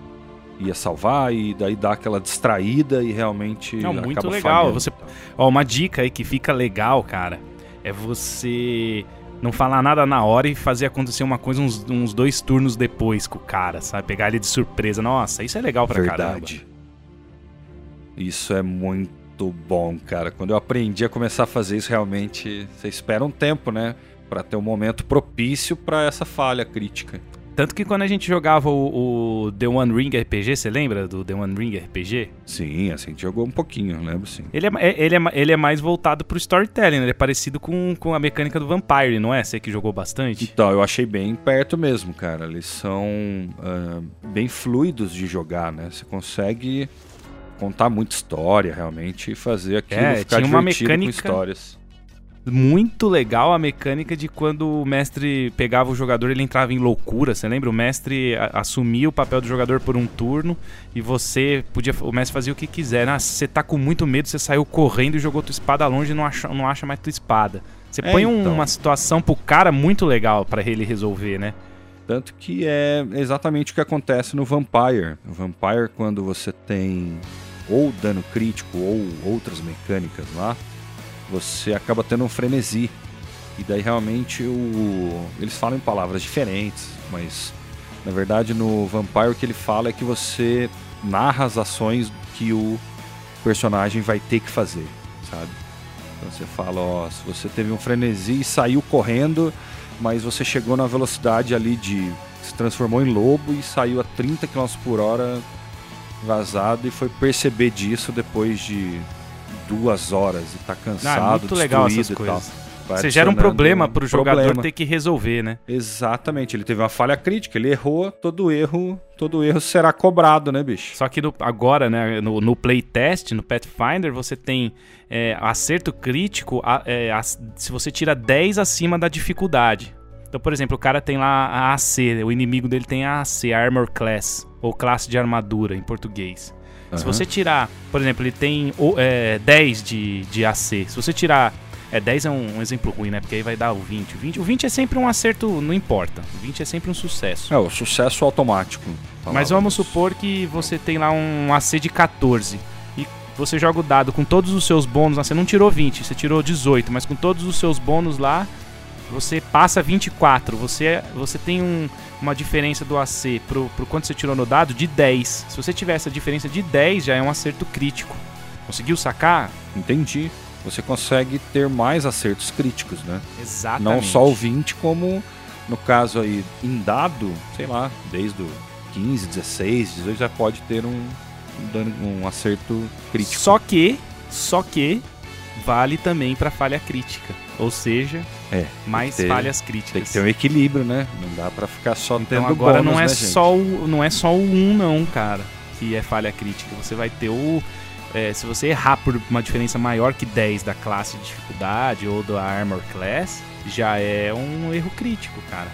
Speaker 3: ia salvar e daí dá aquela distraída e realmente.
Speaker 2: Não, muito legal. Você, ó, uma dica aí que fica legal, cara, é você não falar nada na hora e fazer acontecer uma coisa uns, uns dois turnos depois com o cara, sabe? Pegar ele de surpresa. Nossa, isso é legal pra Verdade. caramba.
Speaker 3: Isso é muito bom, cara. Quando eu aprendi a começar a fazer isso, realmente, você espera um tempo, né? Pra ter um momento propício para essa falha crítica.
Speaker 2: Tanto que quando a gente jogava o, o, The One Ring RPG, você lembra do The One Ring RPG?
Speaker 3: Sim, assim, a gente jogou um pouquinho, lembro sim.
Speaker 2: Ele é, ele é, ele é mais voltado pro storytelling, né? ele é parecido com, com a mecânica do Vampire, não é? Você que jogou bastante?
Speaker 3: Então, eu achei bem perto mesmo, cara. Eles são uh, bem fluidos de jogar, né? Você consegue contar muita história, realmente, e fazer aquilo é, ficar tinha uma mecânica... com histórias
Speaker 2: muito legal a mecânica de quando o mestre pegava o jogador, ele entrava em loucura. Você lembra? O mestre assumia o papel do jogador por um turno e você podia. O mestre fazia o que quiser. Ah, você tá com muito medo, você saiu correndo e jogou tua espada longe e não acha, não acha mais tua espada. Você é, põe então. uma situação pro cara muito legal para ele resolver, né?
Speaker 3: Tanto que é exatamente o que acontece no Vampire. O Vampire, quando você tem ou dano crítico ou outras mecânicas lá, você acaba tendo um frenesi. E daí realmente o... eles falam em palavras diferentes, mas na verdade no Vampire o que ele fala é que você narra as ações que o personagem vai ter que fazer, sabe? Então você fala, ó, se você teve um frenesi e saiu correndo, mas você chegou na velocidade ali de. se transformou em lobo e saiu a 30 km por hora vazado e foi perceber disso depois de duas horas e tá cansado, ah, muito legal essas coisas.
Speaker 2: Você gera um problema pro jogador problema. ter que resolver, né?
Speaker 3: Exatamente, ele teve uma falha crítica, ele errou, todo erro, todo erro será cobrado, né, bicho?
Speaker 2: Só que no, agora, né, no, no playtest, no Pathfinder, você tem é, acerto crítico a, é, a, se você tira 10 acima da dificuldade. Então, por exemplo, o cara tem lá a AC, o inimigo dele tem a AC, Armor Class, ou classe de armadura em português. Uhum. Se você tirar, por exemplo, ele tem é, 10 de, de AC. Se você tirar. É, 10 é um, um, exemplo ruim, né? Porque aí vai dar o 20. O 20. O 20 é sempre um acerto, não importa. O 20 é sempre um sucesso.
Speaker 3: É, o sucesso automático.
Speaker 2: Mas vamos supor que você tem lá um AC de 14. E você joga o dado com todos os seus bônus. Você não tirou 20, você tirou 18. Mas com todos os seus bônus lá, você passa 24. Você, você tem um, uma diferença do AC pro, pro quanto você tirou no dado de 10. Se você tiver essa diferença de 10, já é um acerto crítico. Conseguiu sacar?
Speaker 3: Entendi. Você consegue ter mais acertos críticos, né?
Speaker 2: Exatamente.
Speaker 3: Não só o 20, como no caso aí, em dado, sei lá, desde o 15, 16, 18 já pode ter um, um, um acerto crítico.
Speaker 2: Só que, só que vale também para falha crítica. Ou seja, é, mais ter, falhas críticas.
Speaker 3: Tem que ter um equilíbrio, né? Não dá para ficar só
Speaker 2: então,
Speaker 3: tendo
Speaker 2: agora
Speaker 3: bônus,
Speaker 2: não é
Speaker 3: né,
Speaker 2: só o não é só o 1 não, cara, que é falha crítica. Você vai ter o é, se você errar por uma diferença maior que 10 da classe de dificuldade ou da armor class, já é um erro crítico, cara.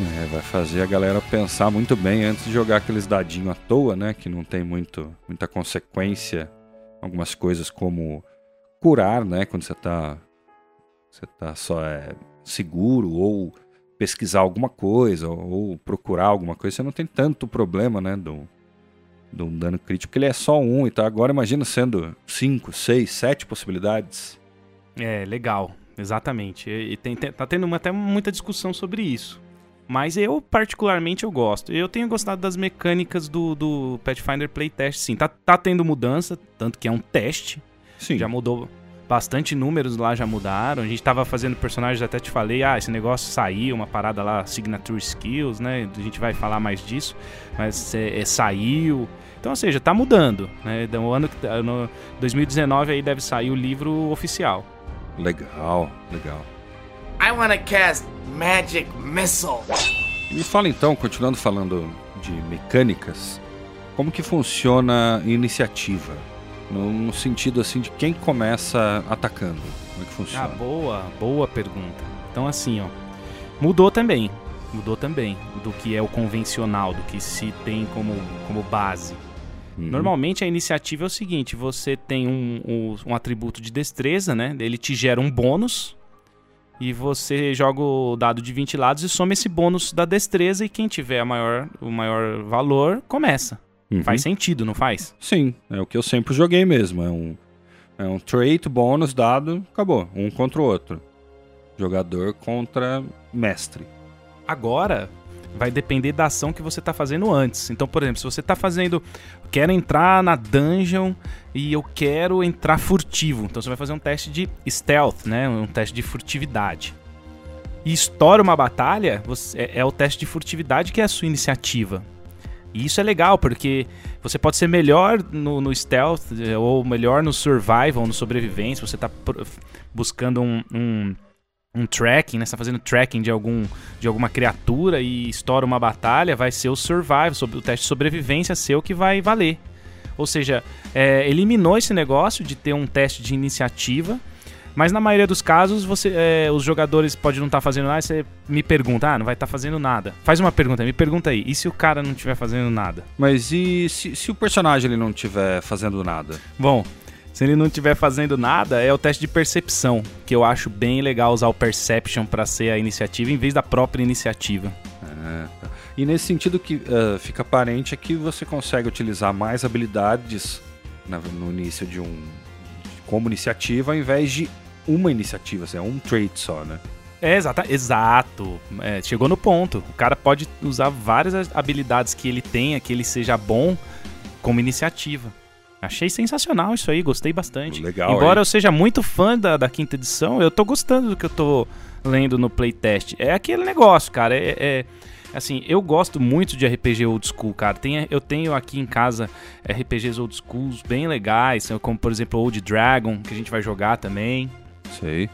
Speaker 3: É, vai fazer a galera pensar muito bem antes de jogar aqueles dadinhos à toa, né? Que não tem muito, muita consequência. Algumas coisas como curar, né? Quando você tá você tá só é, seguro ou pesquisar alguma coisa ou, procurar alguma coisa, você não tem tanto problema, né, do, do dano crítico, porque ele é só um, então agora imagina sendo cinco, seis, sete possibilidades.
Speaker 2: É, legal. exatamente. E tem, tem, tá tendo uma, até muita discussão sobre isso. Mas eu, particularmente, eu gosto. Eu tenho gostado das mecânicas do, do Pathfinder Playtest, sim. Tá, tá tendo mudança, tanto que é um teste.
Speaker 3: Sim.
Speaker 2: Já mudou bastante números lá, já mudaram. A gente tava fazendo personagens, até te falei, ah, esse negócio saiu, uma parada lá, Signature Skills, né? A gente vai falar mais disso. Mas é, é, saiu. Então, ou seja, tá mudando, né? No ano no 2019 aí deve sair o livro oficial.
Speaker 3: Legal, legal.
Speaker 6: I wanna cast Magic Missile.
Speaker 3: Me fala então, continuando falando de mecânicas, como que funciona a iniciativa? No, no sentido assim de quem começa atacando. Como é que funciona?
Speaker 2: Ah, boa, boa pergunta. Então assim, ó, mudou também. Mudou também do que é o convencional, do que se tem como, como base.
Speaker 3: Uhum.
Speaker 2: Normalmente a iniciativa é o seguinte: você tem um, um, um atributo de destreza, né? Ele te gera um bônus. E você joga o dado de 20 lados e soma esse bônus da destreza. E quem tiver a maior, o maior valor começa.
Speaker 3: Uhum.
Speaker 2: Faz sentido, não faz?
Speaker 3: Sim, é o que eu sempre joguei mesmo. É um, é um trait, bônus, dado, acabou. Um contra o outro. Jogador contra mestre.
Speaker 2: Agora vai depender da ação que você está fazendo antes. Então, por exemplo, se você está fazendo. Quero entrar na dungeon e eu quero entrar furtivo. Então você vai fazer um teste de stealth, né? Um teste de furtividade. E estoura uma batalha, você, é, é o teste de furtividade que é a sua iniciativa. E isso é legal, porque você pode ser melhor no, no stealth, eh, ou melhor no survival, no sobrevivência. Você está buscando um, um um tracking, né? Você tá fazendo tracking de, algum, de alguma criatura e estoura uma batalha, vai ser o survival, o teste de sobrevivência seu que vai valer. Ou seja, é, eliminou esse negócio de ter um teste de iniciativa, mas na maioria dos casos você, é, os jogadores podem não estar tá fazendo nada e você me pergunta, ah, não vai estar tá fazendo nada. Faz uma pergunta, me pergunta aí, e se o cara não estiver fazendo nada?
Speaker 3: Mas e se, se o personagem ele não estiver fazendo nada?
Speaker 2: Bom, se ele não estiver fazendo nada, é o teste de percepção, que eu acho bem legal usar o Perception para ser a iniciativa em vez da própria iniciativa.
Speaker 3: Ah, tá. E nesse sentido que uh, fica aparente é que você consegue utilizar mais habilidades na, no início de um como iniciativa ao invés de uma iniciativa, assim, é um trait só, né?
Speaker 2: É, exata, exato. É, chegou no ponto. O cara pode usar várias habilidades que ele tenha, que ele seja bom como iniciativa. Achei sensacional isso aí, gostei bastante.
Speaker 3: Legal.
Speaker 2: Embora
Speaker 3: hein?
Speaker 2: eu seja muito fã da, da quinta edição, eu tô gostando do que eu tô lendo no playtest. É aquele negócio, cara. É, é, assim, eu gosto muito de RPG old school, cara. Tem, eu tenho aqui em casa RPGs old schools bem legais, como por exemplo Old Dragon, que a gente vai jogar também.
Speaker 3: Sei.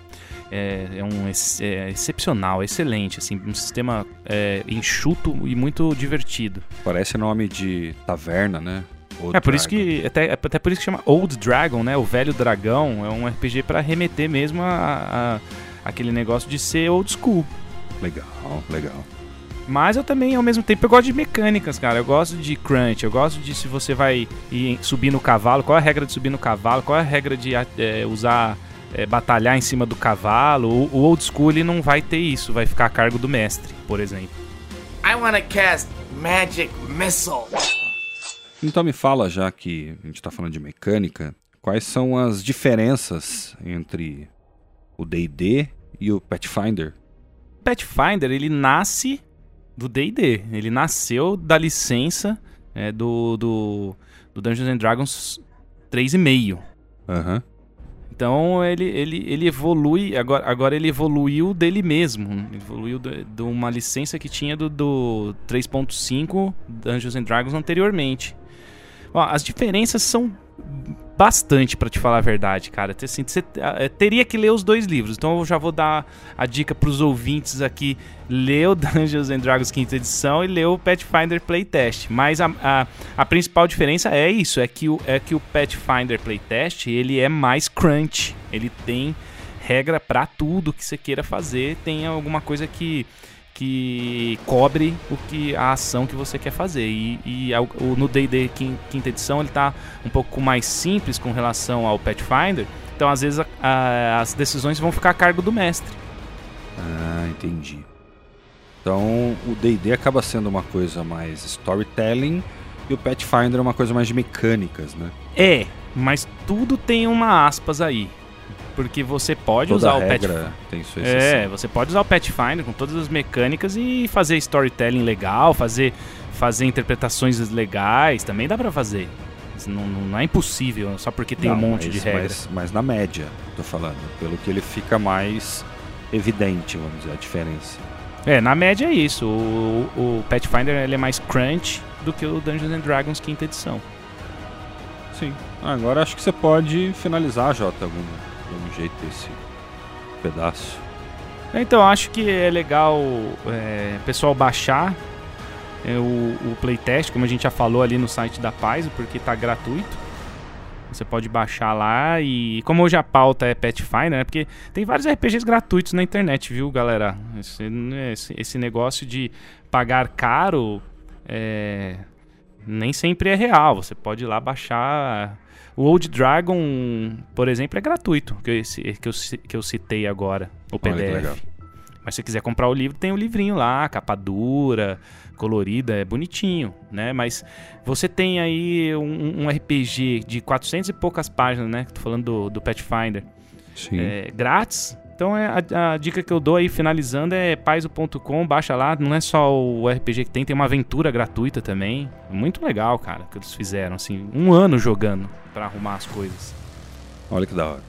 Speaker 2: É, é um é excepcional, excelente, assim, um sistema é, enxuto e muito divertido.
Speaker 3: Parece nome de taverna, né?
Speaker 2: Old é por Dragon. isso que até, até por isso que chama Old Dragon, né? O velho dragão é um RPG para remeter mesmo a, a, aquele negócio de ser old school.
Speaker 3: Legal, legal.
Speaker 2: Mas eu também, ao mesmo tempo, eu gosto de mecânicas, cara. Eu gosto de crunch, eu gosto de se você vai ir, subir no cavalo, qual é a regra de subir no cavalo, qual é a regra de é, usar, é, batalhar em cima do cavalo. O, o old school ele não vai ter isso, vai ficar a cargo do mestre, por exemplo.
Speaker 6: I wanna cast Magic Missile.
Speaker 3: Então me fala, já que a gente está falando de mecânica, quais são as diferenças entre o D&D e o Pathfinder?
Speaker 2: Pathfinder, ele nasce do D&D. Ele nasceu da licença é, do, do, do Dungeons and Dragons 3,5.
Speaker 3: Aham. Uhum.
Speaker 2: Então ele, ele, ele evolui, agora, agora ele evoluiu dele mesmo. Evoluiu de, de uma licença que tinha do, do 3.5 Dungeons and Dragons anteriormente. As diferenças são bastante, para te falar a verdade, cara. Assim, você é, teria que ler os dois livros. Então eu já vou dar a dica pros ouvintes aqui. Lê o Dungeons and Dragons quinta edição e lê o Pathfinder Playtest. Mas a, a, a, principal diferença é isso, é que, o, é que o Pathfinder Playtest, ele é mais crunch. Ele tem regra para tudo que você queira fazer. Tem alguma coisa que que cobre o que a ação que você quer fazer. E, e o, no D&D quinta edição ele está um pouco mais simples com relação ao Pathfinder. Então às vezes a, a, as decisões vão ficar a cargo do mestre.
Speaker 3: Ah, entendi. Então o D&D acaba sendo uma coisa mais storytelling e o Pathfinder é uma coisa mais de mecânicas, né?
Speaker 2: É, mas tudo tem uma aspas aí. Porque você pode Toda usar o Pet
Speaker 3: tem sua
Speaker 2: É, você pode usar o Pathfinder com todas as mecânicas e fazer storytelling legal, fazer, fazer interpretações legais, também dá para fazer. Não, não, é impossível, só porque tem não, um monte
Speaker 3: mas,
Speaker 2: de regras.
Speaker 3: Mas, mas, na média, tô falando. Pelo que ele fica mais evidente, vamos dizer, a diferença.
Speaker 2: É, na média é isso. O, o Pathfinder ele é mais crunch do que o Dungeons and Dragons quinta edição.
Speaker 3: Sim. Agora acho que você pode finalizar, Jota, algum, algum jeito esse pedaço.
Speaker 2: Então, acho que é legal é, pessoal baixar é, o, o playtest, como a gente já falou ali no site da Paz, porque está gratuito. Você pode baixar lá e como hoje a pauta é Pathfinder, né? Porque tem vários RPGs gratuitos na internet, viu, galera? Esse, esse, esse negócio de pagar caro é, nem sempre é real. Você pode ir lá baixar. O Old Dragon, por exemplo, é gratuito, que eu, que eu, que eu citei agora, o PDF. Mas se quiser comprar o livro, tem o livrinho lá, capa dura, colorida, é bonitinho, né? Mas você tem aí um, um RPG de 400 e poucas páginas, né? Tô falando do, do Pathfinder.
Speaker 3: Sim.
Speaker 2: É, grátis. Então é a, a, dica que eu dou aí, finalizando, é paiso.com, baixa lá. Não é só o RPG que tem, tem uma aventura gratuita também. Muito legal, cara, que eles fizeram, assim, um ano jogando para arrumar as coisas.
Speaker 3: Olha que da hora.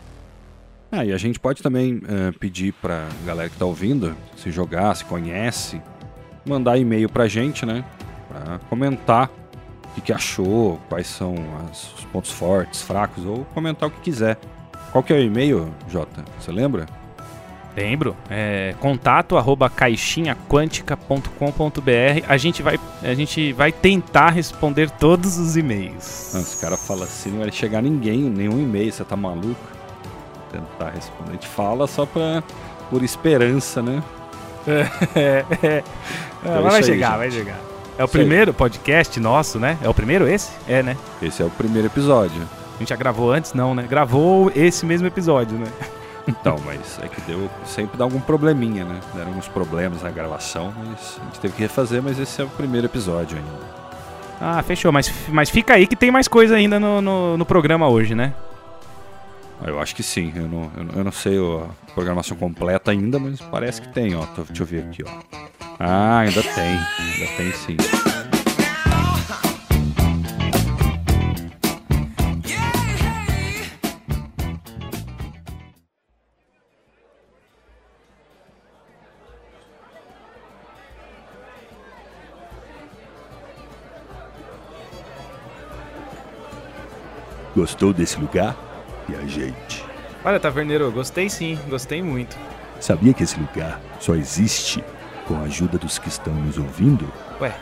Speaker 3: Ah, e a gente pode também uh, pedir pra galera que tá ouvindo, se jogar, se conhece, mandar e-mail pra gente, né? Pra comentar o que, que achou, quais são as, os pontos fortes, fracos, ou comentar o que quiser. Qual que é o e-mail, Jota? Você lembra?
Speaker 2: Lembro. É contato arroba caixinhaquântica.com.br. A gente vai a gente vai tentar responder todos os e-mails.
Speaker 3: Os caras falam assim, não vai chegar ninguém, nenhum e-mail, você tá maluco? Tentar responder. A gente fala só pra, por esperança, né?
Speaker 2: é, é. Então, vai chegar, vai chegar. É o isso primeiro aí. podcast nosso, né? É o primeiro esse? É, né?
Speaker 3: Esse é o primeiro episódio.
Speaker 2: A gente já gravou antes? Não, né? Gravou esse mesmo episódio, né?
Speaker 3: Então, mas é que deu. Sempre dá algum probleminha, né? Deram alguns problemas na gravação, mas a gente teve que refazer, mas esse é o primeiro episódio ainda.
Speaker 2: Ah, fechou. Mas, mas fica aí que tem mais coisa ainda no, no, no programa hoje, né?
Speaker 3: Eu acho que sim. Eu não, eu não sei a programação completa ainda, mas parece que tem, ó. Deixa eu ver aqui, ó. Ah, ainda tem. Ainda tem sim.
Speaker 1: Gostou desse lugar? viajante.
Speaker 2: Olha, taverneiro, gostei sim, gostei muito.
Speaker 1: Sabia que esse lugar só existe com a ajuda dos que estão nos ouvindo?
Speaker 2: Ué,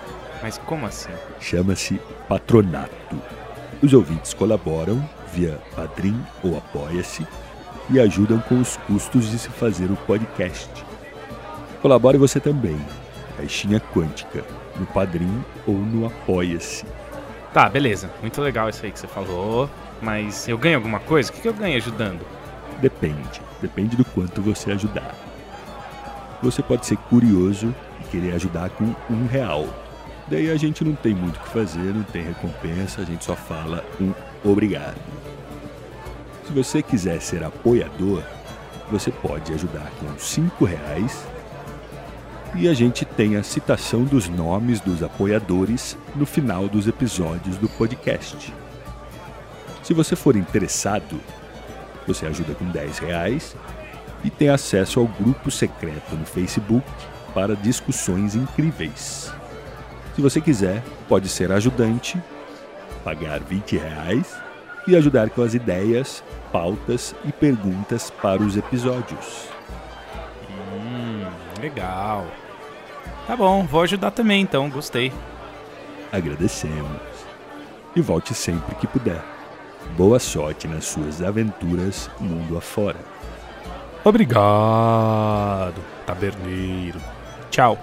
Speaker 2: mas como assim?
Speaker 1: Chama-se patronato. Os ouvintes colaboram via Padrim ou Apoia-se e ajudam com os custos de se fazer o podcast. Colabore você também, Caixinha Quântica, no Padrim ou no Apoia-se.
Speaker 2: Tá, beleza. Muito legal isso aí que você falou. Mas eu ganho alguma coisa? O que eu ganho ajudando?
Speaker 1: Depende. Depende do quanto você ajudar. Você pode ser curioso e querer ajudar com um real. Daí a gente não tem muito o que fazer, não tem recompensa, a gente só fala um obrigado. Se você quiser ser apoiador, você pode ajudar com cinco reais e a gente tem a citação dos nomes dos apoiadores no final dos episódios do podcast. Se você for interessado, você ajuda com 10 reais e tem acesso ao grupo secreto no Facebook para discussões incríveis. Se você quiser, pode ser ajudante, pagar 20 reais e ajudar com as ideias, pautas e perguntas para os episódios.
Speaker 2: Legal. Tá bom, vou ajudar também então, gostei.
Speaker 1: Agradecemos. E volte sempre que puder. Boa sorte nas suas aventuras mundo afora.
Speaker 2: Obrigado, taberneiro. Tchau.